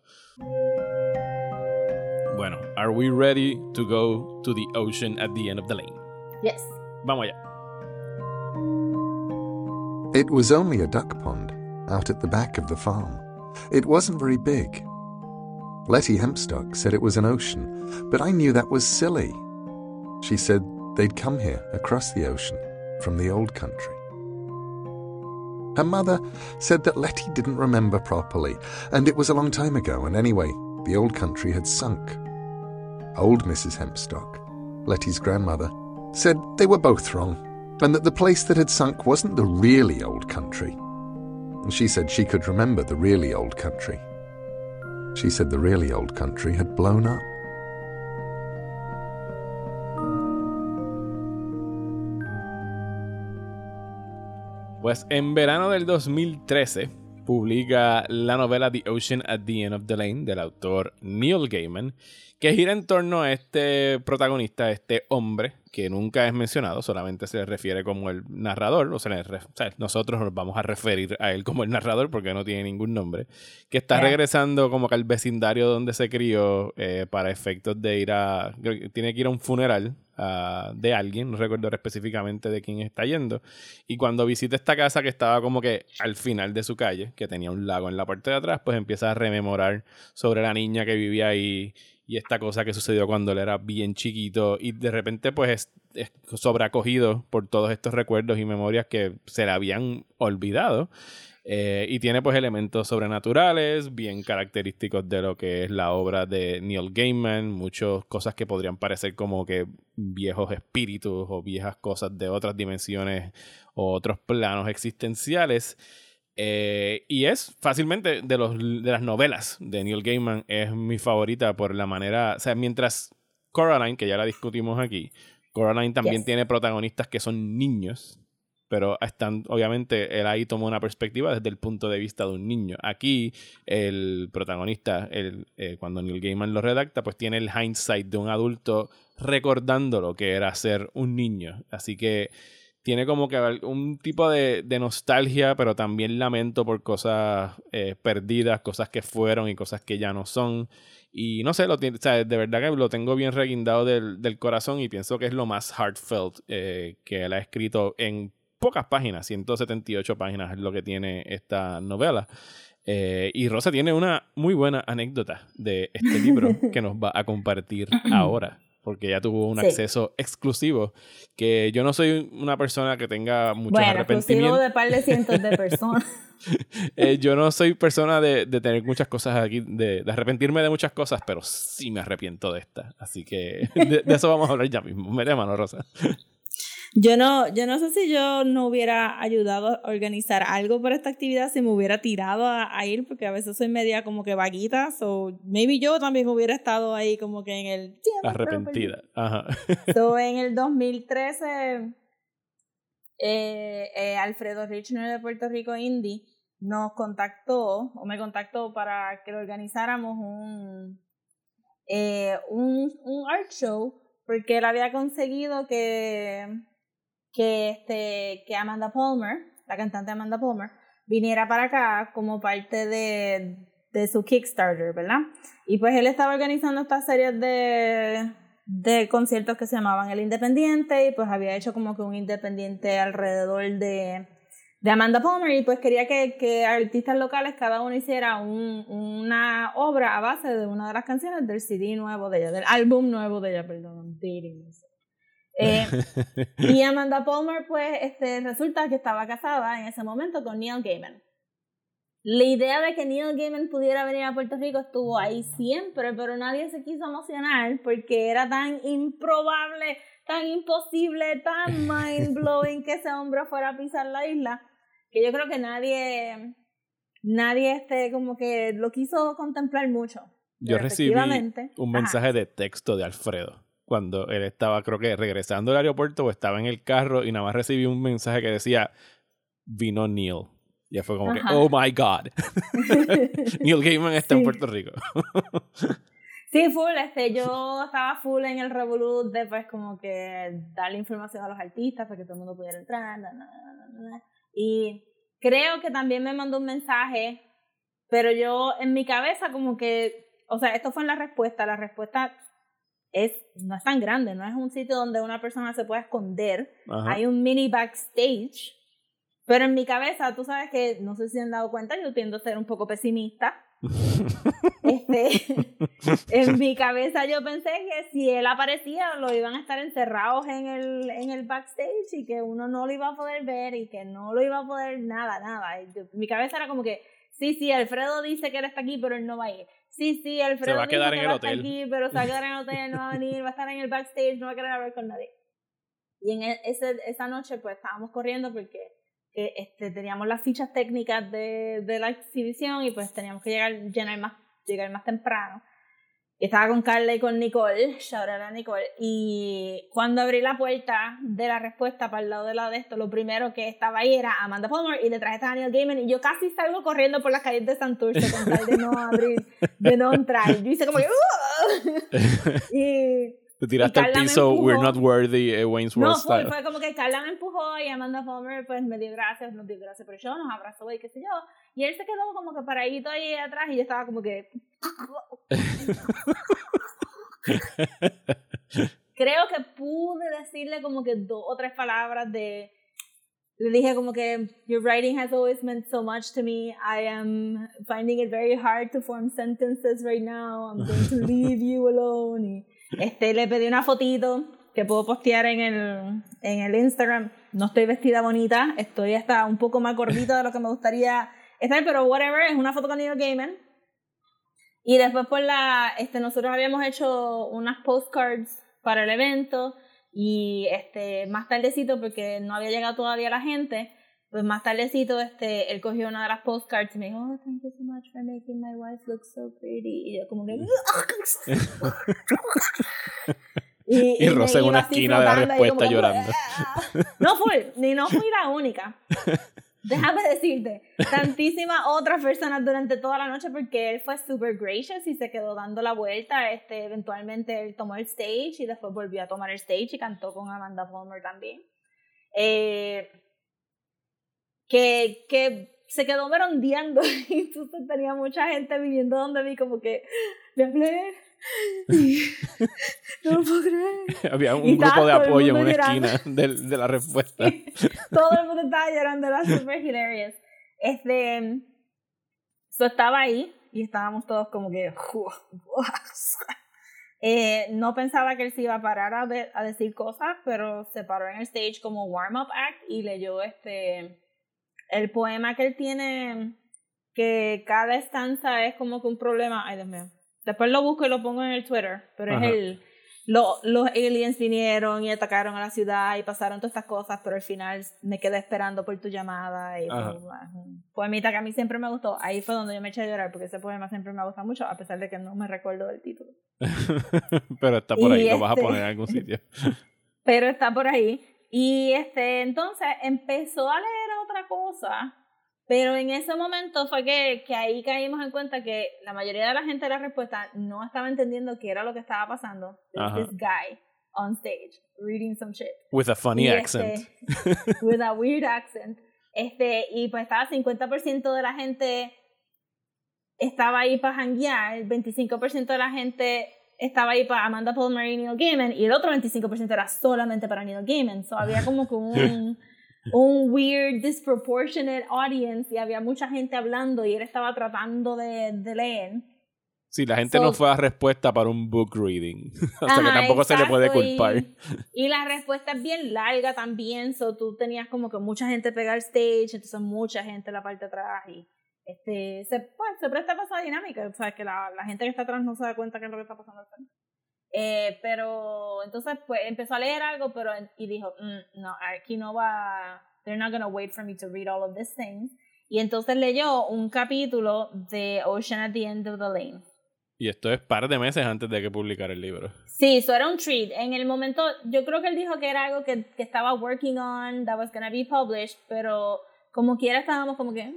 Bueno, are we ready to go to the ocean at the end of the lane? Yes. Vamos allá. It was only a duck pond out at the back of the farm. It wasn't very big. Letty Hempstock said it was an ocean, but I knew that was silly. She said they'd come here across the ocean from the old country. Her mother said that Letty didn't remember properly, and it was a long time ago, and anyway, the old country had sunk. Old Mrs. Hempstock, Letty's grandmother, said they were both wrong, and that the place that had sunk wasn't the really old country. And she said she could remember the really old country. She said the really old country had blown up. Pues en verano del 2013 publica la novela The Ocean at the End of the Lane del autor Neil Gaiman, que gira en torno a este protagonista, este hombre que nunca es mencionado, solamente se le refiere como el narrador, o sea, le re- o sea, nosotros nos vamos a referir a él como el narrador porque no tiene ningún nombre, que está regresando como que al vecindario donde se crió eh, para efectos de ir a, tiene que ir a un funeral ah, de alguien, no recuerdo específicamente de quién está yendo. Y cuando visita esta casa que estaba como que al final de su calle, que tenía un lago en la parte de atrás, pues empieza a rememorar sobre la niña que vivía ahí y esta cosa que sucedió cuando él era bien chiquito y de repente pues es, es por todos estos recuerdos y memorias que se le habían olvidado. Eh, y tiene pues elementos sobrenaturales, bien característicos de lo que es la obra de Neil Gaiman, muchas cosas que podrían parecer como que viejos espíritus o viejas cosas de otras dimensiones o otros planos existenciales. Eh, y es fácilmente de, los, de las novelas de Neil Gaiman, es mi favorita por la manera, o sea, mientras Coraline, que ya la discutimos aquí, Coraline también Yes. tiene protagonistas que son niños, pero están, obviamente, él ahí toma una perspectiva desde el punto de vista de un niño. Aquí, el protagonista, el, eh, cuando Neil Gaiman lo redacta, pues tiene el hindsight de un adulto recordando lo que era ser un niño. Así que tiene como que un tipo de, nostalgia, pero también lamento por cosas eh, perdidas, cosas que fueron y cosas que ya no son. Y no sé, lo o sea, de verdad que lo tengo bien reguindado del, del corazón y pienso que es lo más heartfelt eh, que él ha escrito en pocas páginas, 178 páginas es lo que tiene esta novela. Eh, y Rosa tiene una muy buena anécdota de este <laughs> libro que nos va a compartir ahora, porque ya tuvo un Sí. acceso exclusivo, que yo no soy una persona que tenga muchos Bueno, exclusivo arrepentimientos. de par de cientos de personas. <laughs> Eh, yo no soy persona de, de tener muchas cosas aquí, de, de arrepentirme de muchas cosas, pero sí me arrepiento de esta. Así que <laughs> de, de eso vamos a hablar ya mismo. Mete mano, Rosa. Yo no, yo no sé si yo no hubiera ayudado a organizar algo para esta actividad si me hubiera tirado a, a ir, porque a veces soy media como que vaguita, o maybe yo también hubiera estado ahí como que en el... "Sí, I'm a Arrepentida. Ajá. So, <laughs> en el 2013, eh, eh, Alfredo Richner de Puerto Rico Indie nos contactó, o me contactó para que le organizáramos un, eh, un, un art show, porque él había conseguido que, que, este, que Amanda Palmer, la cantante Amanda Palmer, viniera para acá como parte de, de su Kickstarter, ¿verdad? Y pues él estaba organizando estas series de, de conciertos que se llamaban El Independiente y pues había hecho como que un independiente alrededor de, de Amanda Palmer y pues quería que, que artistas locales cada uno hiciera un, una obra a base de una de las canciones del CD nuevo de ella, del álbum nuevo de ella, perdón, dating. Eh, <laughs> y Amanda Palmer, pues, este, resulta que estaba casada en ese momento con Neil Gaiman. La idea de que Neil Gaiman pudiera venir a Puerto Rico estuvo ahí siempre, pero nadie se quiso emocionar porque era tan improbable, tan imposible, tan <laughs> mind blowing que ese hombre fuera a pisar la isla, que yo creo que nadie, nadie este, como que lo quiso contemplar mucho. Yo recibí un Ajá. mensaje de texto de Alfredo cuando él estaba, creo que regresando al aeropuerto o estaba en el carro y nada más recibí un mensaje que decía, vino Neil. Y fue como que, oh my God. <laughs> Neil Gaiman está en. Puerto Rico. Sí, full, este, yo estaba full en el revolut de pues como que darle información a los artistas para que todo el mundo pudiera entrar, na, na, na, na, na. y creo que también me mandó un mensaje, pero yo en mi cabeza como que, o sea, esto fue en la respuesta, la respuesta es, no es tan grande, no es un sitio donde una persona se pueda esconder, Ajá. hay un mini backstage, pero en mi cabeza, tú sabes que, no sé si han dado cuenta, yo tiendo a ser un poco pesimista. <laughs> Este, <laughs> en mi cabeza yo pensé que si él aparecía lo iban a estar encerrados en el, en el backstage y que uno no lo iba a poder ver y que no lo iba a poder nada, nada. Mi cabeza era como que, sí, sí, Alfredo dice que él está aquí, pero él no va a ir. Sí, sí, Alfredo va a quedar dijo en que el hotel. aquí, pero se va a quedar en el hotel, no va a <laughs> venir, va a estar en el backstage, no va a querer hablar con nadie. Y en e- ese, esa noche pues estábamos corriendo porque eh, este, teníamos las fichas técnicas de, de la exhibición y pues teníamos que llegar, llenar más, llegar más temprano. Estaba con Carla y con Nicole, shout out a Nicole, y cuando abrí la puerta de la respuesta para el lado de lado de esto, lo primero que estaba ahí era Amanda Palmer y detrás estaba Neil Gaiman y yo casi salgo corriendo por las calles de Santurce con tal de no abrir, de no entrar. Yo hice como que "Uh". <laughs> y Te tiraste al piso, we're not worthy, eh, Wayne's no, World fue, style. fue como que Carla me empujó y Amanda Palmer pues me dio gracias, nos dio gracias por show, nos abrazó y qué sé yo. Y él se quedó como que paradito ahí atrás y yo estaba como que... <laughs> Creo que pudo decirle como que dos o tres palabras de le dije como que your writing has always meant so much to me. I am finding it very hard to form sentences right now. I'm going to <laughs> leave you alone. Y este le pedí una fotito que puedo postear en el en el Instagram. No estoy vestida bonita, estoy hasta un poco más gordita de lo que me gustaría estar, pero whatever, es una foto con Neil Gaiman. Y después por la este nosotros habíamos hecho unas postcards para el evento y este, más tardecito, porque no había llegado todavía la gente, pues más tardecito este, él cogió una de las postcards y me dijo, oh, thank you so much for making my wife look so pretty. Y yo como que... <laughs> y, y Rosa en una esquina de la respuesta llorando. Ah". No fui, ni no fui la única. <laughs> Déjame decirte, tantísimas otras personas durante toda la noche porque él fue super gracious y se quedó dando la vuelta. Este, eventualmente él tomó el stage y después volvió a tomar el stage y cantó con Amanda Palmer también. Eh, que, que se quedó merondeando <laughs> y entonces tenía mucha gente viniendo donde mí como que le hablé <laughs> no lo puedo creer. <laughs> Había un grupo de apoyo en una esquina de, de, la respuesta. Todo el mundo estaba llorando, era super hilarious. Este, so estaba ahí y estábamos todos como que... Eh, no pensaba que él se iba a parar a, de, a, decir cosas, pero se paró en el stage como warm-up act y leyó este el poema que él tiene, que cada estanza es como que un problema. Ay, Dios mío Después lo busco y lo pongo en el Twitter, pero es el... Lo, los aliens vinieron y atacaron a la ciudad y pasaron todas estas cosas, pero al final me quedé esperando por tu llamada. Y un poemita que a mí siempre me gustó. Ahí fue donde yo me eché a llorar, porque ese poema siempre me gusta mucho, a pesar de que no me recuerdo del título. <laughs> pero está por ahí, lo vas a poner en algún sitio. <laughs> pero está por ahí. Y este, entonces empezó a leer otra cosa pero en ese momento fue que, que ahí caímos en cuenta que la mayoría de la gente de la respuesta no estaba entendiendo qué era lo que estaba pasando. This guy on stage reading some shit. With a funny accent. Este, <laughs> with a <laughs> weird accent. Este, y pues estaba 50% de la gente estaba ahí para janguear, el 25% de la gente estaba ahí para Amanda Palmer y Neil Gaiman, y el otro 25% era solamente para Neil Gaiman. So había como que <laughs> un un weird, disproportionate audience y había mucha gente hablando y él estaba tratando de, de leer. Sí, la gente no fue a respuesta para un book reading. <laughs> o sea que tampoco se le puede culpar. Y, la respuesta es bien larga también. So tú tenías como que mucha gente pega al stage, entonces mucha gente en la parte de atrás. Y este, se, pues, se presta para esa dinámica. O sea, que la, la gente que está atrás no se da cuenta qué es lo que está pasando. Eh, pero entonces pues empezó a leer algo pero y dijo, mm, no, aquí no va, they're not gonna wait for me to read all of these things. Y entonces leyó un capítulo de Ocean at the End of the Lane. Y esto es par de meses antes de que publicara el libro. Sí, eso era un treat. En el momento, yo creo que él dijo que era algo que, que estaba working on, that was gonna be published, pero como quiera estábamos como que...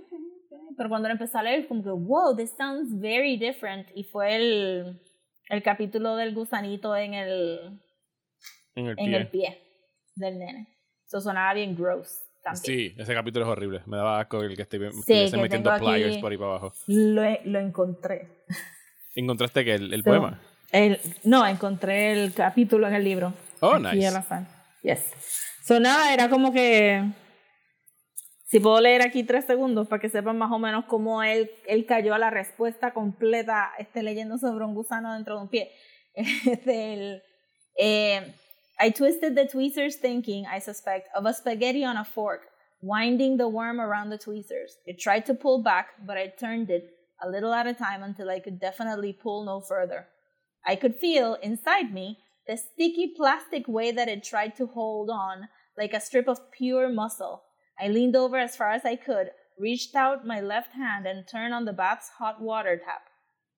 Pero cuando lo empezó a leer, como que, wow, this sounds very different. Y fue el, el capítulo del gusanito en el, en el, pie. En el pie del nene. Eso sonaba bien gross. También. Sí, ese capítulo es horrible. Me daba asco el que sí, metiendo pliers por ahí para abajo. Lo, lo encontré. ¿Encontraste que el, el poema? El, no, encontré el capítulo en el libro. Oh, nice. Yes. So nada, era como que si puedo leer aquí tres segundos para que sepan más o menos cómo él, él cayó a la respuesta completa este, leyendo sobre un gusano dentro de un pie. <laughs> Este, eh, I twisted the tweezers thinking, I suspect, of a spaghetti on a fork, winding the worm around the tweezers. It tried to pull back, but I turned it a little at a time until I could definitely pull no further. I could feel inside me the sticky plastic way that it tried to hold on, like a strip of pure muscle. I leaned over as far as I could, reached out my left hand, and turned on the bath's hot water tap,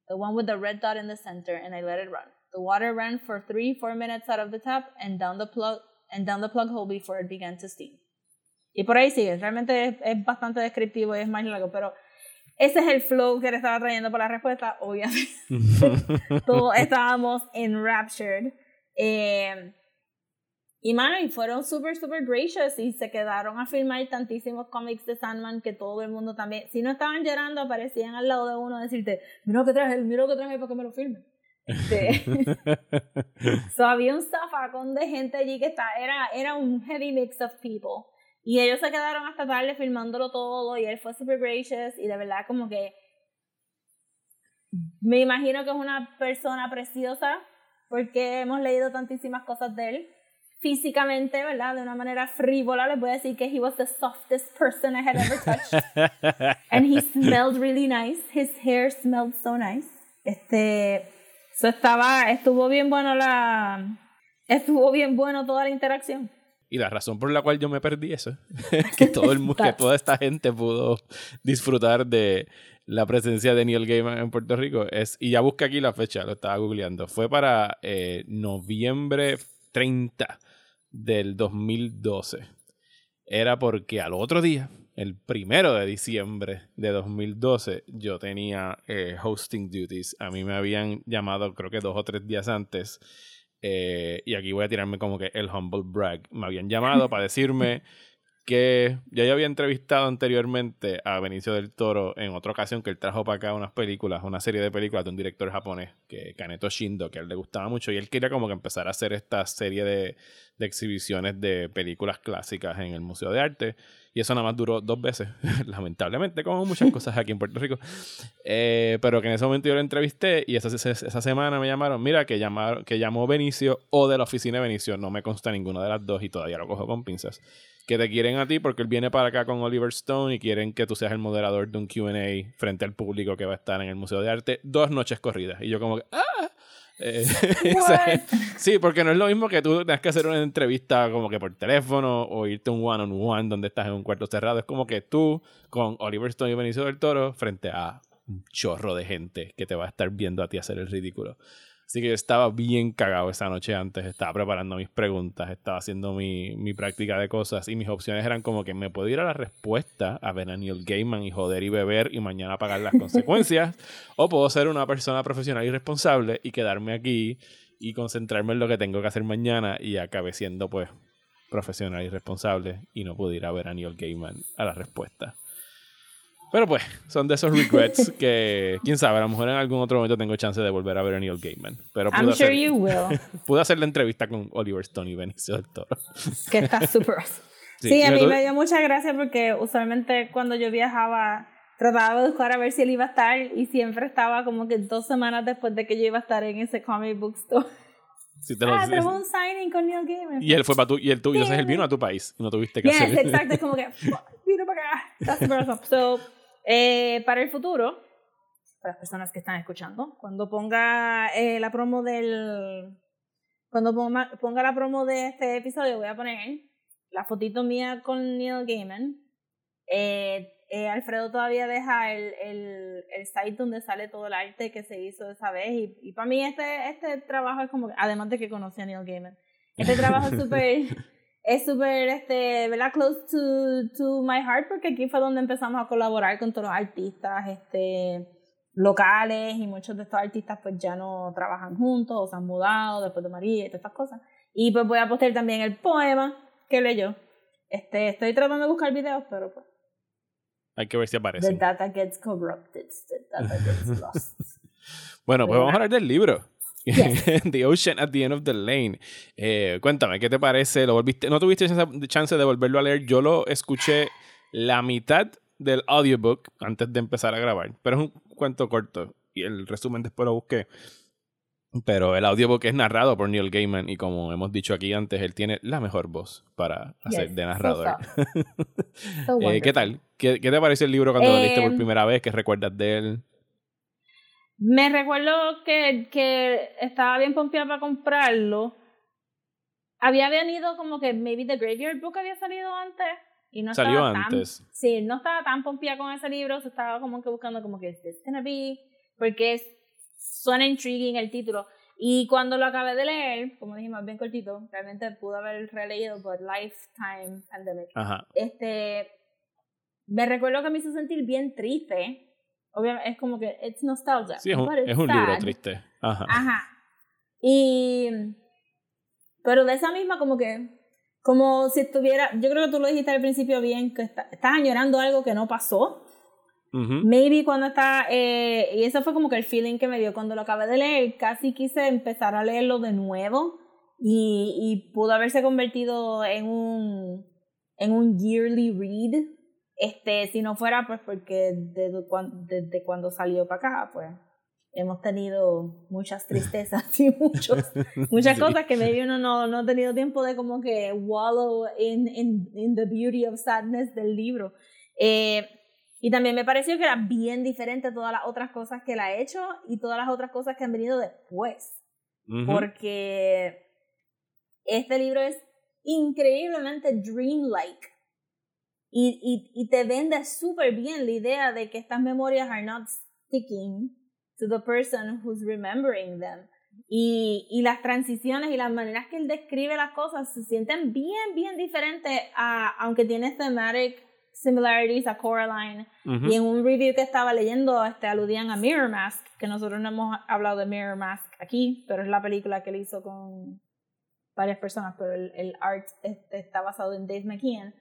the one with the red dot in the center, and I let it run. The water ran for three, four minutes out of the tap and down the plug and down the plug hole before it began to steam. Y por ahí sigue, realmente es, es bastante descriptivo y es más largo, pero ese es el flow que le estaba trayendo por la respuesta, obviamente. <laughs> <laughs> Todos estábamos enraptured. Eh, Y mano, y fueron súper, súper gracious y se quedaron a filmar tantísimos cómics de Sandman que todo el mundo también, si no estaban llorando, aparecían al lado de uno a decirte, mira lo que traje, mira lo que traje para que me lo filme. Este, <laughs> so, había un zafacón de gente allí que está, era, era un heavy mix of people. Y ellos se quedaron hasta tarde filmándolo todo y él fue super gracious y de verdad como que me imagino que es una persona preciosa porque hemos leído tantísimas cosas de él. Físicamente, ¿verdad? De una manera frívola, les voy a decir que he was the softest person I had ever touched. <laughs> And he smelled really nice. His hair smelled so nice. Este, eso estaba, estuvo bien bueno la, estuvo bien bueno toda la interacción. Y la razón por la cual yo me perdí eso es <laughs> que todo el que toda esta gente pudo disfrutar de la presencia de Neil Gaiman en Puerto Rico es, y ya busqué aquí la fecha, lo estaba googleando, fue para eh, noviembre 30 del 2012. Era porque al otro día, el primero de diciembre de 2012, yo tenía eh, hosting duties. A mí me habían llamado creo que dos o tres días antes. eh, y aquí voy a tirarme como que el humble brag. Me habían llamado para decirme <laughs> que ya yo había entrevistado anteriormente a Benicio del Toro en otra ocasión que él trajo para acá unas películas, una serie de películas de un director japonés, que Kaneto Shindo, que a él le gustaba mucho, y él quería como que empezar a hacer esta serie de, de exhibiciones de películas clásicas en el Museo de Arte, y eso nada más duró dos veces, <laughs> lamentablemente, como muchas cosas aquí en Puerto Rico. Eh, pero que en ese momento yo lo entrevisté y esa, esa, semana me llamaron, mira, que, llamaron, que llamó Benicio o de la oficina de Benicio, no me consta ninguna de las dos y todavía lo cojo con pinzas que te quieren a ti porque él viene para acá con Oliver Stone y quieren que tú seas el moderador de un QA frente al público que va a estar en el Museo de Arte dos noches corridas. Y yo como que, ¡ah! Eh, <laughs> sí, porque no es lo mismo que tú tengas que hacer una entrevista como que por teléfono o irte un one-on-one donde estás en un cuarto cerrado. Es como que tú con Oliver Stone y Benicio del Toro frente a un chorro de gente que te va a estar viendo a ti hacer el ridículo. Así que yo estaba bien cagado esa noche antes, estaba preparando mis preguntas, estaba haciendo mi, mi práctica de cosas y mis opciones eran como que me puedo ir a la respuesta a ver a Neil Gaiman y joder y beber y mañana pagar las consecuencias, o puedo ser una persona profesional y responsable y quedarme aquí y concentrarme en lo que tengo que hacer mañana y acabé siendo pues profesional y responsable y no pude ir a ver a Neil Gaiman a la respuesta. Pero pues, son de esos regrets <laughs> que, quién sabe, a lo mejor en algún otro momento tengo chance de volver a ver a Neil Gaiman. Pero pude, I'm hacer, sure you will. <laughs> pude hacer la entrevista con Oliver Stone y Benicio del Toro. que está <laughs> súper awesome. Sí, Sí, a mí tuve- me dio mucha gracia porque usualmente cuando yo viajaba trataba de buscar a ver si él iba a estar y siempre estaba como que dos semanas después de que yo iba a estar en ese comic book store. Sí, te lo- Ah, tenemos un signing con Neil Gaiman. y él fue para tu, y él, tú, y entonces él vino a tu país y no tuviste que Yes, hacer. exacto, es como que "Fuck, vino para acá. That's awesome. So, eh, para el futuro, para las personas que están escuchando, cuando ponga eh, la promo del. Cuando ponga, ponga la promo de este episodio, voy a poner la fotito mía con Neil Gaiman. Eh, eh, Alfredo todavía deja el, el, el site donde sale todo el arte que se hizo esa vez. Y, y para mí, este, este trabajo es como. Además de que conocí a Neil Gaiman, este trabajo es <laughs> súper es súper, este, ¿verdad? Close to, to my heart, porque aquí fue donde empezamos a colaborar con todos los artistas, este, locales, y muchos de estos artistas pues ya no trabajan juntos, o se han mudado después de María y todas estas cosas. Y pues voy a postear también el poema que leyó. Este, estoy tratando de buscar videos, pero pues, Hay que ver si the aparece. data gets corrupted, the data gets lost. <laughs> Bueno, pues vamos a hablar del libro. Yes. <laughs> the Ocean at the End of the Lane. Eh, cuéntame, ¿qué te parece? ¿Lo volviste, ¿No tuviste chance, chance de volverlo a leer? Yo lo escuché la mitad del audiobook antes de empezar a grabar, pero es un cuento corto y el resumen después lo busqué. Pero el audiobook es narrado por Neil Gaiman y como hemos dicho aquí antes, él tiene la mejor voz para hacer Yes, de narrador. <laughs> So Eh, ¿Qué tal? ¿Qué, qué te pareció el libro cuando lo leíste por Em, primera vez? ¿Qué recuerdas de él? Me recuerdo que, que estaba bien pompeada para comprarlo. Había venido como que maybe The Graveyard Book había salido antes. Y no Salió estaba antes. Tan, sí, no estaba tan pompeada con ese libro. Estaba como que buscando como que this gonna be. Porque es, suena intriguing el título. Y cuando lo acabé de leer, como dijimos, bien cortito, realmente pude haber releído por Lifetime Pandemic Ajá. este me recuerdo que me hizo sentir bien triste obviamente es como que it's nostalgia Sí, es un, es un libro triste. Ajá. ajá y pero de esa misma como que como si estuviera yo creo que tú lo dijiste al principio bien que está- estás añorando algo que no pasó Ujú. Maybe cuando está, eh, y eso fue como que el feeling que me dio cuando lo acabé de leer, casi quise empezar a leerlo de nuevo y, y pudo haberse convertido en un, en un yearly read, este, si no fuera pues porque desde cuando, desde cuando salió para acá, pues hemos tenido muchas tristezas y <laughs> muchos, muchas Sí. cosas que maybe uno no, no ha tenido tiempo de como que wallow in, in, in the beauty of sadness del libro. Eh, y también me pareció que era bien diferente a todas las otras cosas que él ha hecho y todas las otras cosas que han venido después. Ujú. Porque este libro es increíblemente dreamlike. Y, y, y te vende súper bien la idea de que estas memorias are not sticking to the person who's remembering them. Y, y las transiciones y las maneras que él describe las cosas se sienten bien, bien diferentes, a, aunque tiene thematic similarities a Coraline. Ujú. Y en un review que estaba leyendo, este, aludían a Mirror Mask, que nosotros no hemos hablado de Mirror Mask aquí, pero es la película que él hizo con varias personas, pero el, el art este, está basado en Dave McKean.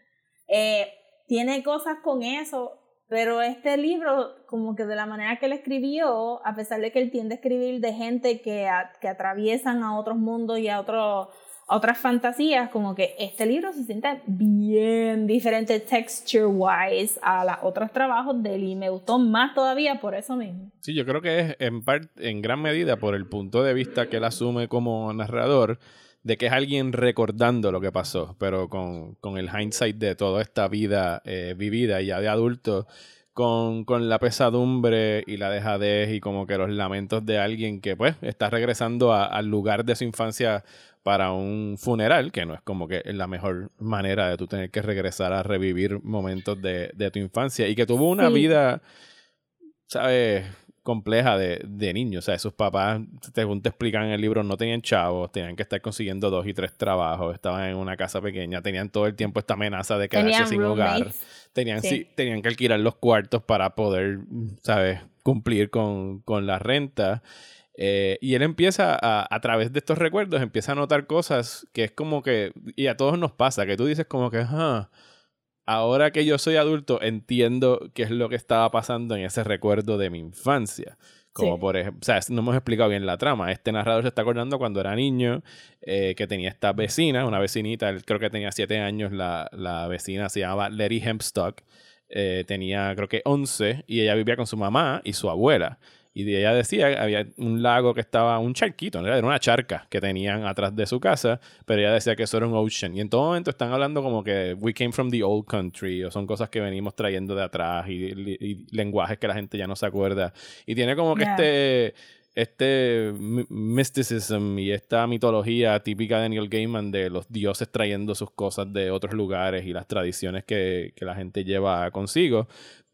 Eh, tiene cosas con eso, pero este libro, como que de la manera que él escribió, a pesar de que él tiende a escribir de gente que, a- que atraviesan a otros mundos y a, otros a otras fantasías, como que este libro se siente bien diferente texture-wise a los otros trabajos de él y me gustó más todavía por eso mismo. Sí, yo creo que es en, part- en gran medida por el punto de vista que él asume como narrador, de que es alguien recordando lo que pasó, pero con, con el hindsight de toda esta vida eh, vivida ya de adulto, con, con la pesadumbre y la dejadez y como que los lamentos de alguien que pues está regresando a- al lugar de su infancia para un funeral, que no es como que es la mejor manera de tú tener que regresar a revivir momentos de, de tu infancia y que tuvo una Sí. vida, ¿sabes? Compleja de, de niño. O sea, sus papás, según te explican en el libro, no tenían chavos, tenían que estar consiguiendo dos y tres trabajos, estaban en una casa pequeña, tenían todo el tiempo esta amenaza de quedarse Tenían sin hogar. Tenían, Sí. sí, tenían que alquilar los cuartos para poder, ¿sabes?, cumplir con, con la renta. Eh, y él empieza a, a través de estos recuerdos, empieza a notar cosas que es como que, y a todos nos pasa, que tú dices como que, ah, ahora que yo soy adulto, entiendo qué es lo que estaba pasando en ese recuerdo de mi infancia. Como Sí. por ejemplo, o sea, no hemos explicado bien la trama. Este narrador se está acordando cuando era niño, eh, que tenía esta vecina, una vecinita, él creo que tenía siete años, la, la vecina se llamaba Letty Hempstock, eh, tenía creo que 11 y ella vivía con su mamá y su abuela. Y ella decía que había un lago que estaba, un charquito, ¿no? era una charca que tenían atrás de su casa, pero ella decía que eso era un ocean. Y en todo momento están hablando como que we came from the old country, o son cosas que venimos trayendo de atrás y, y- y lenguajes que la gente ya no se acuerda. Y tiene como que Yeah. este, este mysticism y esta mitología típica de Neil Gaiman de los dioses trayendo sus cosas de otros lugares y las tradiciones que, que la gente lleva consigo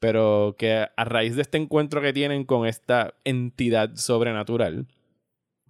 pero que a raíz de este encuentro que tienen con esta entidad sobrenatural,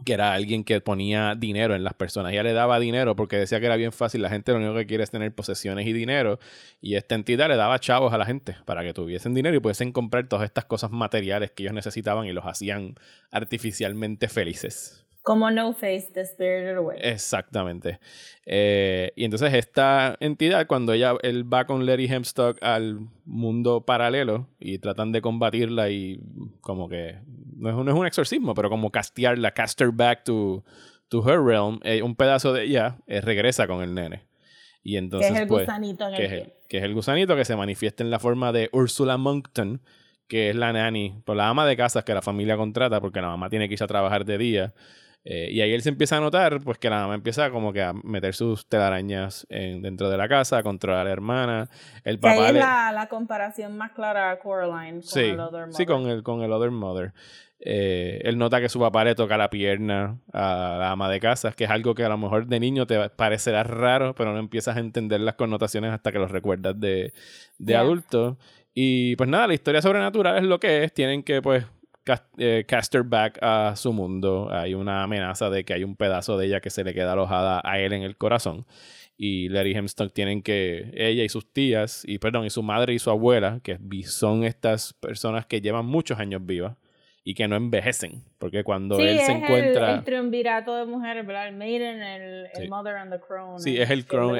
que era alguien que ponía dinero en las personas, ella le daba dinero porque decía que era bien fácil, la gente lo único que quiere es tener posesiones y dinero, y esta entidad le daba chavos a la gente para que tuviesen dinero y pudiesen comprar todas estas cosas materiales que ellos necesitaban y los hacían artificialmente felices. Como No Face de Spirited Away. Exactamente. Eh, y entonces esta entidad, cuando ella, él va con Larry Hempstock al mundo paralelo y tratan de combatirla y como que no es, un- no es un exorcismo, pero como castearla, cast her back to, to her realm, eh, un pedazo de ella eh, regresa con el nene. Y que entonces, es el pues, gusanito en que el es, el, pie. que es el gusanito que se manifiesta en la forma de Ursula Moncton, que es la nanny, por la ama de casas que la familia contrata porque la mamá tiene que irse a trabajar de día. Eh, y ahí él se empieza a notar pues que la mamá empieza como que a meter sus telarañas en- dentro de la casa, a controlar a la hermana. El Que ahí papá es le- la, la comparación más clara a Coraline con sí, el Other sí, Mother. con el, con el Other Mother. Eh, él nota que su papá le toca la pierna a la ama de casa, que es algo que a lo mejor de niño te parecerá raro, pero no empiezas a entender las connotaciones hasta que lo recuerdas de, de Yeah. adulto. Y pues nada, la historia sobrenatural es lo que es. Tienen que pues eh, cast back a su mundo. Hay una amenaza de que hay un pedazo de ella que se le queda alojada a él en el corazón. Y Larry Hemstock tienen que, ella y sus tías, y perdón, y su madre y su abuela, que son estas personas que llevan muchos años vivas y que no envejecen. Porque cuando Sí, él es se el- encuentra. el, triunvirato de mujeres, ¿verdad? El Maiden, el, el Sí. Mother and the Crown. Sí, es el que Crown,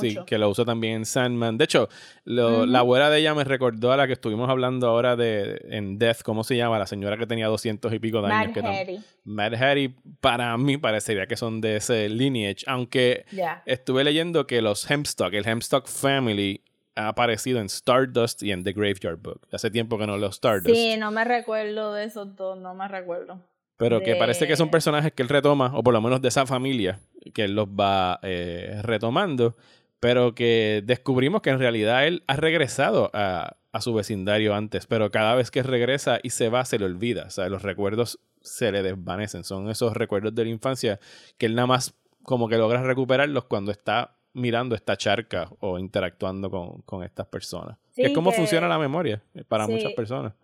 sí, mucho. que lo uso también en Sandman. De hecho, lo- la abuela de ella me recordó a la que estuvimos hablando ahora de en Death, ¿cómo se llama? La señora que tenía 200 y pico de años. Mad que tam- Hattie. Mad Hattie, para mí parecería que son de ese lineage, aunque estuve leyendo que los Hemstock, el Hemstock Family, ha aparecido en Stardust y en The Graveyard Book. Hace tiempo que no leo Stardust. Sí, no me recuerdo de esos dos, no me recuerdo. Pero que parece que son personajes que él retoma, o por lo menos de esa familia, que él los va eh, retomando, pero que descubrimos que en realidad él ha regresado a, a su vecindario antes, pero cada vez que regresa y se va, se le olvida. O sea, los recuerdos se le desvanecen. Son esos recuerdos de la infancia que él nada más como que logra recuperarlos cuando está mirando esta charca o interactuando con, con estas personas. Sí, es como que- funciona la memoria eh, para Sí. muchas personas.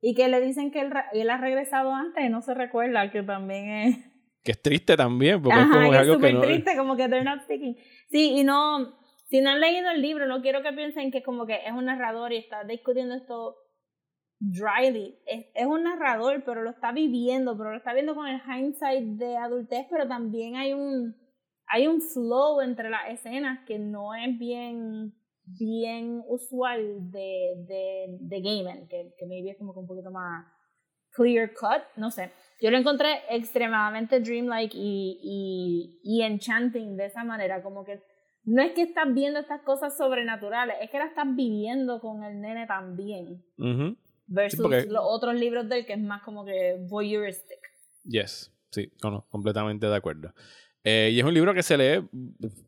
Y que le dicen que él, él ha regresado antes y no se recuerda, que también es... Que es triste también, porque es como que es algo que súper no... triste, como que they're not speaking. Sí, y no, si no han leído el libro, no quiero que piensen que como que es un narrador y está discutiendo esto dryly. Es, es un narrador, pero lo está viviendo, pero lo está viendo con el hindsight de adultez, pero también hay un, hay un flow entre las escenas que no es bien bien usual de, de, de Gaiman, que, que maybe es como que un poquito más clear cut, no sé. Yo lo encontré extremadamente dreamlike y, y, y enchanting de esa manera, como que no es que estás viendo estas cosas sobrenaturales, es que las estás viviendo con el nene también, versus porque- los otros libros del que es más como que voyeuristic. Yes, sí, no, completamente de acuerdo. Eh, y es un libro que se lee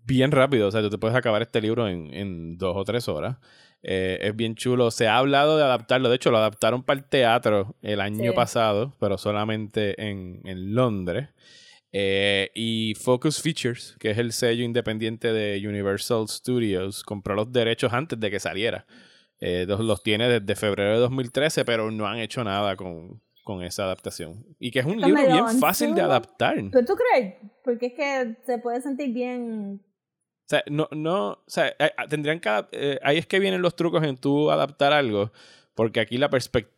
bien rápido, o sea, tú te puedes acabar este libro en, en dos o tres horas. Eh, es bien chulo. Se ha hablado de adaptarlo, de hecho lo adaptaron para el teatro el año Sí. pasado, pero solamente en, en Londres. Eh, y Focus Features, que es el sello independiente de Universal Studios, compró los derechos antes de que saliera. Los, los tiene desde febrero de 2013, pero no han hecho nada con, con esa adaptación. Y que es un libro bien fácil de adaptar. ¿Pero tú crees? Porque es que se puede sentir bien... O sea, no, no, o sea, eh, tendrían que, eh, ahí es que vienen los trucos en tú adaptar algo, porque aquí la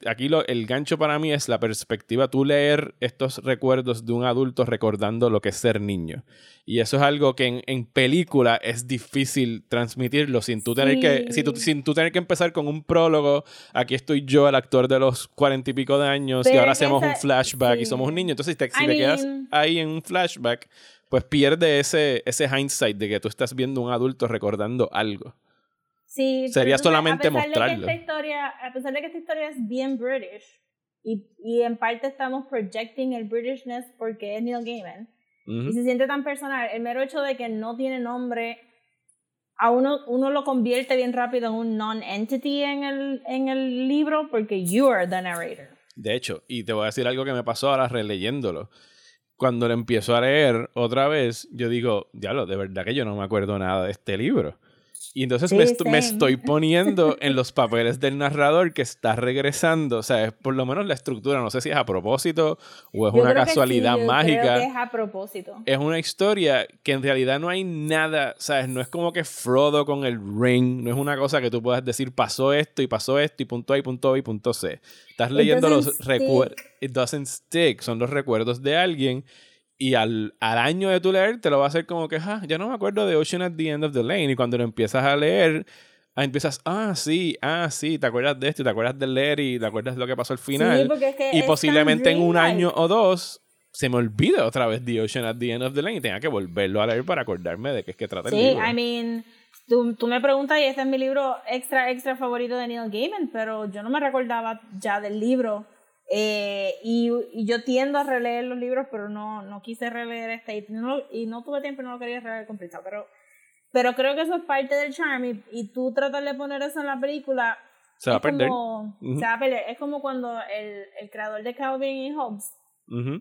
aquí lo, el gancho para mí es la perspectiva, tú leer estos recuerdos de un adulto recordando lo que es ser niño. Y eso es algo que en, en película es difícil transmitirlo sin tú tener que, si tú- Sí. sin tú tener que empezar con un prólogo, aquí estoy yo, el actor de los cuarenta y pico de años, y ahora hacemos un flashback y sí. somos un niño. Entonces, si te, si te quedas ahí en un flashback, pues pierde ese, ese hindsight de que tú estás viendo un adulto recordando algo. Sí, Sería solamente a pesar mostrarlo. De que esta historia, a pesar de que esta historia es bien British, y, y en parte estamos projecting el Britishness porque es Neil Gaiman, Ujú. y se siente tan personal, el mero hecho de que no tiene nombre, a uno, uno lo convierte bien rápido en un non-entity en el, en el libro porque you are the narrator. De hecho, y te voy a decir algo que me pasó ahora releyéndolo. Cuando lo empiezo a leer otra vez, yo digo, diablo, de verdad que yo no me acuerdo nada de este libro. Y entonces Sí, me, estu- me estoy poniendo en <laughs> los papeles del narrador que está regresando. O sea, es por lo menos la estructura, no sé si es a propósito o es Yo una creo que casualidad sí, yo mágica. Creo que es a propósito. es una historia que en realidad no hay nada, ¿sabes? No es como que Frodo con el ring, no es una cosa que tú puedas decir pasó esto y pasó esto y punto A y punto B y punto C. Estás leyendo los recuerdos. It doesn't stick, son los recuerdos de alguien y al, al año de tu leer te lo va a hacer como que, ah, ya no me acuerdo de Ocean at the End of the Lane y cuando lo empiezas a leer... ah, Empiezas, ah, sí, ah, sí, te acuerdas de esto, y te acuerdas del leer y te acuerdas de lo que pasó al final. Sí, porque es que y posiblemente en un año o dos se me olvida otra vez The Ocean at the End of the Lane y tenga que volverlo a leer para acordarme de qué es que trata el Sí, libro. I mean, tú, tú me preguntas y este es mi libro extra, extra favorito de Neil Gaiman, pero yo no me recordaba ya del libro. Eh, y, y yo tiendo a releer los libros, pero no, no quise releer este y no, y no tuve tiempo y no lo quería releer con prisa. Pero, pero creo que eso es parte del charm y, y tú tratar de poner eso en la película. se va a perder. Como, Ujú. Se va a perder. Es como cuando el, el creador de Calvin y Hobbes Ujú.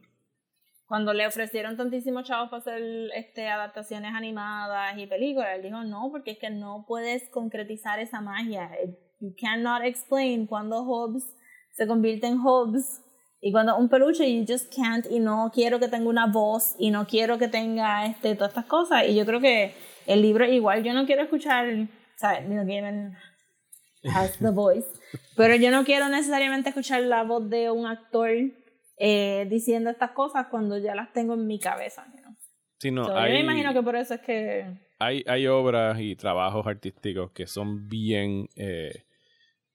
cuando le ofrecieron tantísimos chavos para hacer este, adaptaciones animadas y películas, él dijo no, porque es que no puedes concretizar esa magia. You cannot explain cuando Hobbes se convierte en Hobbes y cuando un peluche, you just can't y no quiero que tenga una voz y no quiero que tenga este, todas estas cosas. Y yo creo que el libro igual, yo no quiero escuchar, ¿sabes? Neil Gaiman has the voice. <laughs> Pero yo no quiero necesariamente escuchar la voz de un actor eh, diciendo estas cosas cuando ya las tengo en mi cabeza. ¿no? Sí, no, So, hay, Yo me imagino que por eso es que... hay, hay obras y trabajos artísticos que son bien, eh,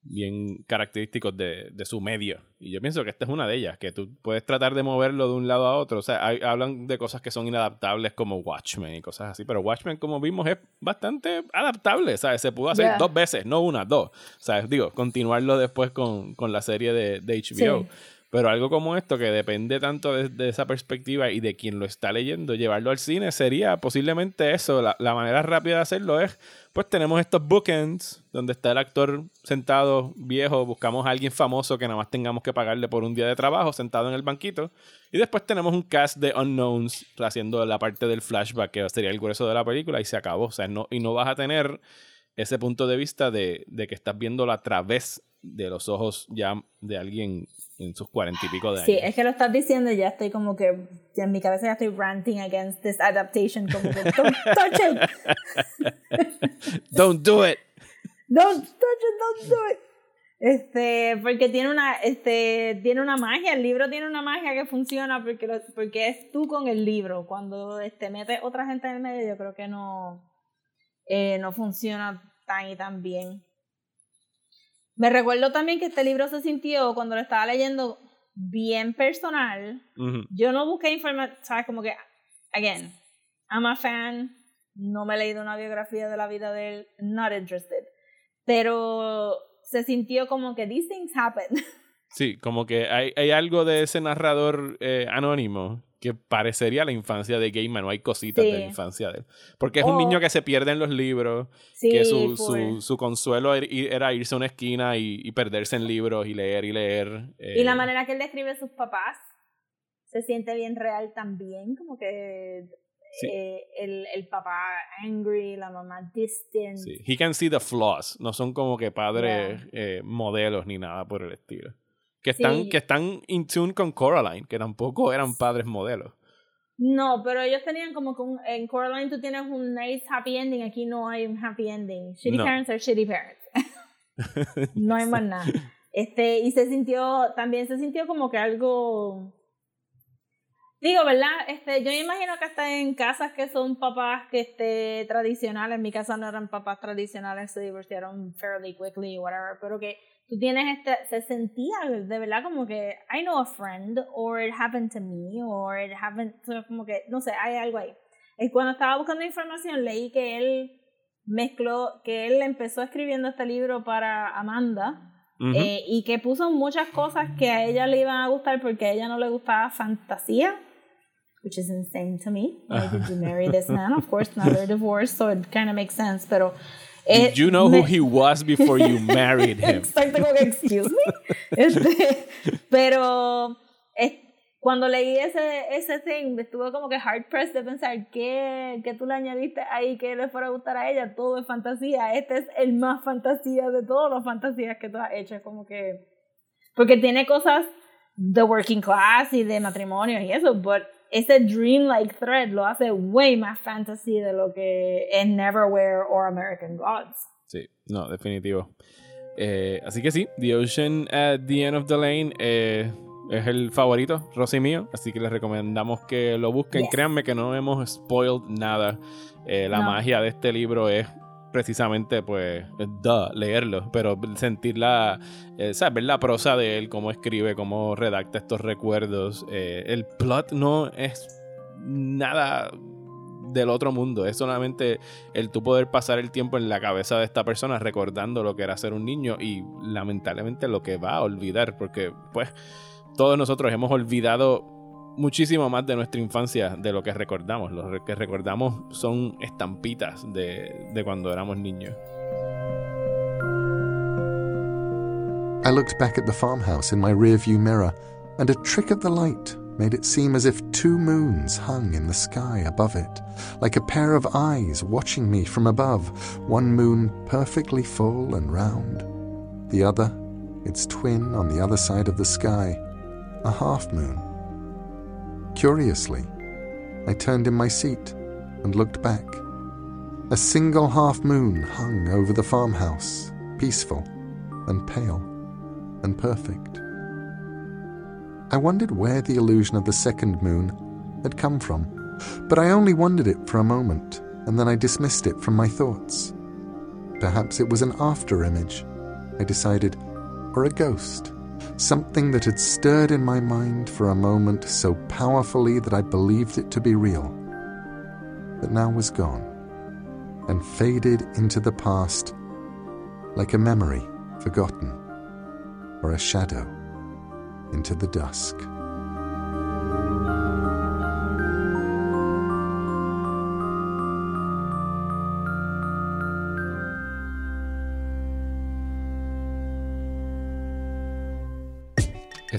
bien característicos de, de su medio. Y yo pienso que esta es una de ellas, que tú puedes tratar de moverlo de un lado a otro. O sea, hay- hablan de cosas que son inadaptables como Watchmen y cosas así, pero Watchmen, como vimos, es bastante adaptable, ¿sabes? Se pudo hacer Yeah. dos veces, no una, dos. ¿Sabes? Digo, continuarlo después con, con la serie de, de HBO. Sí. Pero algo como esto, que depende tanto de, esa perspectiva y de quien lo está leyendo, llevarlo al cine sería posiblemente eso. La, la manera rápida de hacerlo es, pues tenemos estos bookends, donde está el actor sentado viejo, buscamos a alguien famoso que nada más tengamos que pagarle por un día de trabajo, sentado en el banquito. Y después tenemos un cast de unknowns haciendo la parte del flashback, que sería el grueso de la película, y se acabó. O sea, no, y no vas a tener ese punto de vista de, de que estás viéndolo a través de los ojos ya de alguien en sus cuarenta y pico de años. Sí, es que lo estás diciendo y ya estoy como que en mi cabeza ya estoy ranting against this adaptation como que don't touch it <laughs> Don't do it. don't touch it don't do it este porque tiene una este tiene una magia el libro tiene una magia que funciona porque lo- porque es tú con el libro cuando este metes otra gente en el medio yo creo que no eh, no funciona tan y tan bien me recuerdo también que este libro se sintió cuando lo estaba leyendo bien personal yo no busqué información, ¿sabes? Como que, again, I'm a fan, no me he leído una biografía de la vida de él, not interested. Pero se sintió como que these things happen. <laughs> Sí, como que hay, hay algo de ese narrador eh, anónimo que parecería la infancia de Gaiman, o hay cositas Sí. de la infancia de él. Porque es un Oh. niño que se pierde en los libros, sí, que su, su, su consuelo er- era irse a una esquina y, y perderse en libros y leer y leer. eh, Y la manera que él describe a sus papás se siente bien real también, como que Sí. eh, el, el papá angry, la mamá distant. sí. He can see the flaws, no son como que padres eh, modelos ni nada por el estilo. Que están, Sí. que están in tune con Coraline, que tampoco eran padres modelos. No, pero ellos tenían como que un, en Coraline tú tienes un nice happy ending, aquí no hay un happy ending. Shitty No. parents are shitty parents. <laughs> no hay más nada. Este, y se sintió, también se sintió como que algo, digo, ¿verdad? Este, yo me imagino que hasta en casas que son papás que este, tradicionales, en mi casa no eran papás tradicionales, se divorciaron fairly quickly, whatever, pero que tú tienes este, se sentía de verdad como que I know a friend, or it happened to me, or it happened, como que, no sé, hay algo ahí. Y cuando estaba buscando información leí que él mezcló, que él empezó escribiendo este libro para Amanda, Ujú. eh, y que puso muchas cosas que a ella le iban a gustar porque a ella no le gustaba fantasía, which is insane to me. <laughs> Why did you marry this man? Of course, now they're divorced, so it kind of makes sense, pero... eh, Did you know who he was before you married <laughs> him? Exacto, como que, excuse me. <laughs> Este, pero es- cuando leí ese, ese thing, estuve como que hard pressed de pensar que, que tú le añadiste ahí que le fuera a gustar a ella. Todo es fantasía. Este es el más fantasía de todas las fantasías que tú has hecho. Como que. Porque tiene cosas de working class y de matrimonio y eso, but ese dreamlike thread lo hace way más fantasy de lo que es Neverwhere or American Gods. Sí, no, definitivo. Eh, así que sí, The Ocean at the End of the Lane eh, es el favorito, Rosy mío. Así que les recomendamos que lo busquen. Yes. Créanme que no hemos spoiled nada. Eh, la No. magia de este libro es precisamente, pues, duh, leerlo, pero sentir la, eh, ¿sabes? Ver la prosa de él, cómo escribe, cómo redacta estos recuerdos. Eh, el plot no es nada del otro mundo. Es solamente el tú poder pasar el tiempo en la cabeza de esta persona recordando lo que era ser un niño y lamentablemente lo que va a olvidar, porque pues todos nosotros hemos olvidado muchísimo más de nuestra infancia de lo que recordamos. Lo que recordamos son estampitas de, de cuando éramos niños. I looked back at the farmhouse in my rearview mirror, and a trick of the light made it seem as if two moons hung in the sky above it, like a pair of eyes watching me from above, one moon perfectly full and round, the other, its twin on the other side of the sky, a half moon. Curiously, I turned in my seat and looked back. A single half moon hung over the farmhouse, peaceful and pale and perfect. I wondered where the illusion of the second moon had come from, but I only wondered it for a moment, and then I dismissed it from my thoughts. Perhaps it was an after image, I decided, or a ghost, something that had stirred in my mind for a moment so powerfully that I believed it to be real, but now was gone and faded into the past like a memory forgotten or a shadow into the dusk.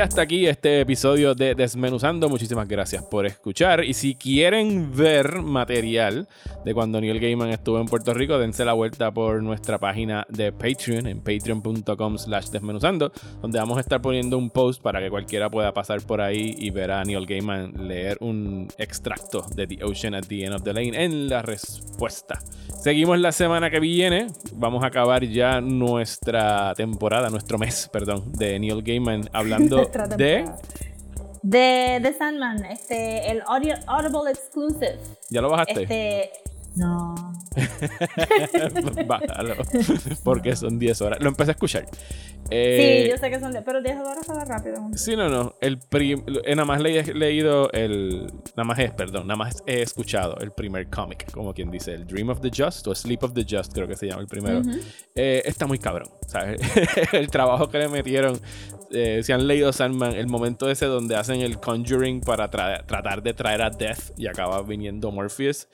Hasta aquí este episodio de Desmenuzando. Muchísimas gracias por escuchar. Y si quieren ver material de cuando Neil Gaiman estuvo en Puerto Rico, dense la vuelta por nuestra página de Patreon en patreon.com slash desmenuzando, donde vamos a estar poniendo un post para que cualquiera pueda pasar por ahí y ver a Neil Gaiman leer un extracto de The Ocean at the End of the Lane en la respuesta. Seguimos la semana que viene. Vamos a acabar ya nuestra temporada, nuestro mes, perdón, de Neil Gaiman hablando <laughs> Nuestra de... temporada. De The Sandman, este, el audio, Audible Exclusive. ¿Ya lo bajaste? Este. No. <laughs> Bájalo. Porque son 10 horas. Lo empecé a escuchar. Eh, sí, yo sé que son de. Pero 10 horas se va rápido. Sí, no, no. El prim- eh, nada más le he leído el. Nada más es, perdón, nada más he escuchado el primer cómic, como quien dice, el Dream of the Just o Sleep of the Just, creo que se llama el primero. Eh, está muy cabrón, ¿sabes? <laughs> el trabajo que le metieron. eh, si han leído Sandman, el momento ese donde hacen el Conjuring para tra- tratar de traer a Death y acaba viniendo Morpheus.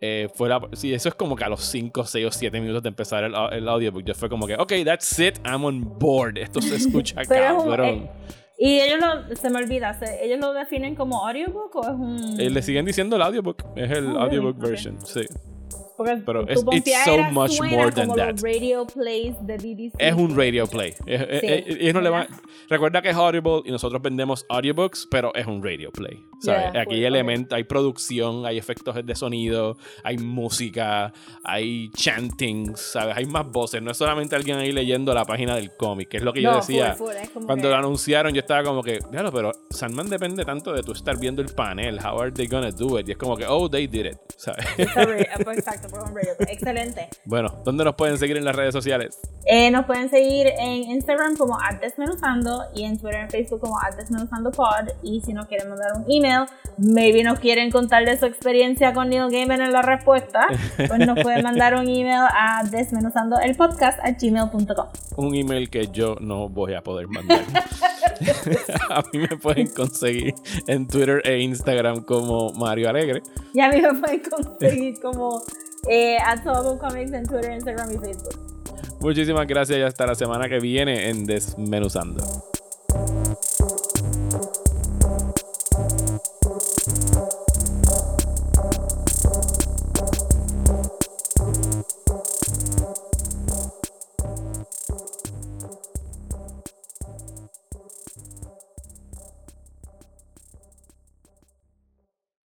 Eh, fue la- sí, eso es como que a los 5, 6 o 7 minutos de empezar el, el audiobook. Yo fue como que, ok, that's it, I'm on board. Esto se escucha <laughs> cabrón. eh, y ellos lo. Se me olvida. se- ¿Ellos lo definen como audiobook o es un.? Eh, le siguen diciendo el audiobook. Es el Oh, audiobook really? version, sí. Porque pero tu es- it's so much more than that. los radio plays de BBC. Es un radio play. Sí. ellos no le van- recuerda que es Audible y nosotros vendemos audiobooks, pero es un radio play. ¿sabes? Yeah, Aquí hay elementos, hay producción, hay efectos de sonido, hay música, hay chanting, ¿sabes? Hay más voces. No es solamente alguien ahí leyendo la página del cómic, que es lo que yo decía. full, full, Cuando que- lo anunciaron, yo estaba como que, claro, pero Sandman depende tanto de tú estar viendo el panel. How are they gonna do it? Y es como que, oh, they did it. ¿sabes? Exacto, radio. Excelente. <laughs> bueno, ¿dónde nos pueden seguir en las redes sociales? Eh, nos pueden seguir en Instagram como Desmenuzando y en Twitter y Facebook como @desmenuzandopod y si nos quieren mandar un email, maybe nos quieren contar de su experiencia con Neil Gaiman en la respuesta, pues nos pueden mandar un email a desmenuzandoelpodcast a gmail.com. un email que yo no voy a poder mandar. <laughs> a mí me pueden conseguir en Twitter e Instagram como Mario Alegre. Y a mí me pueden conseguir como eh, at Total Comics en Twitter, Instagram y Facebook. Muchísimas gracias y hasta la semana que viene en Desmenuzando.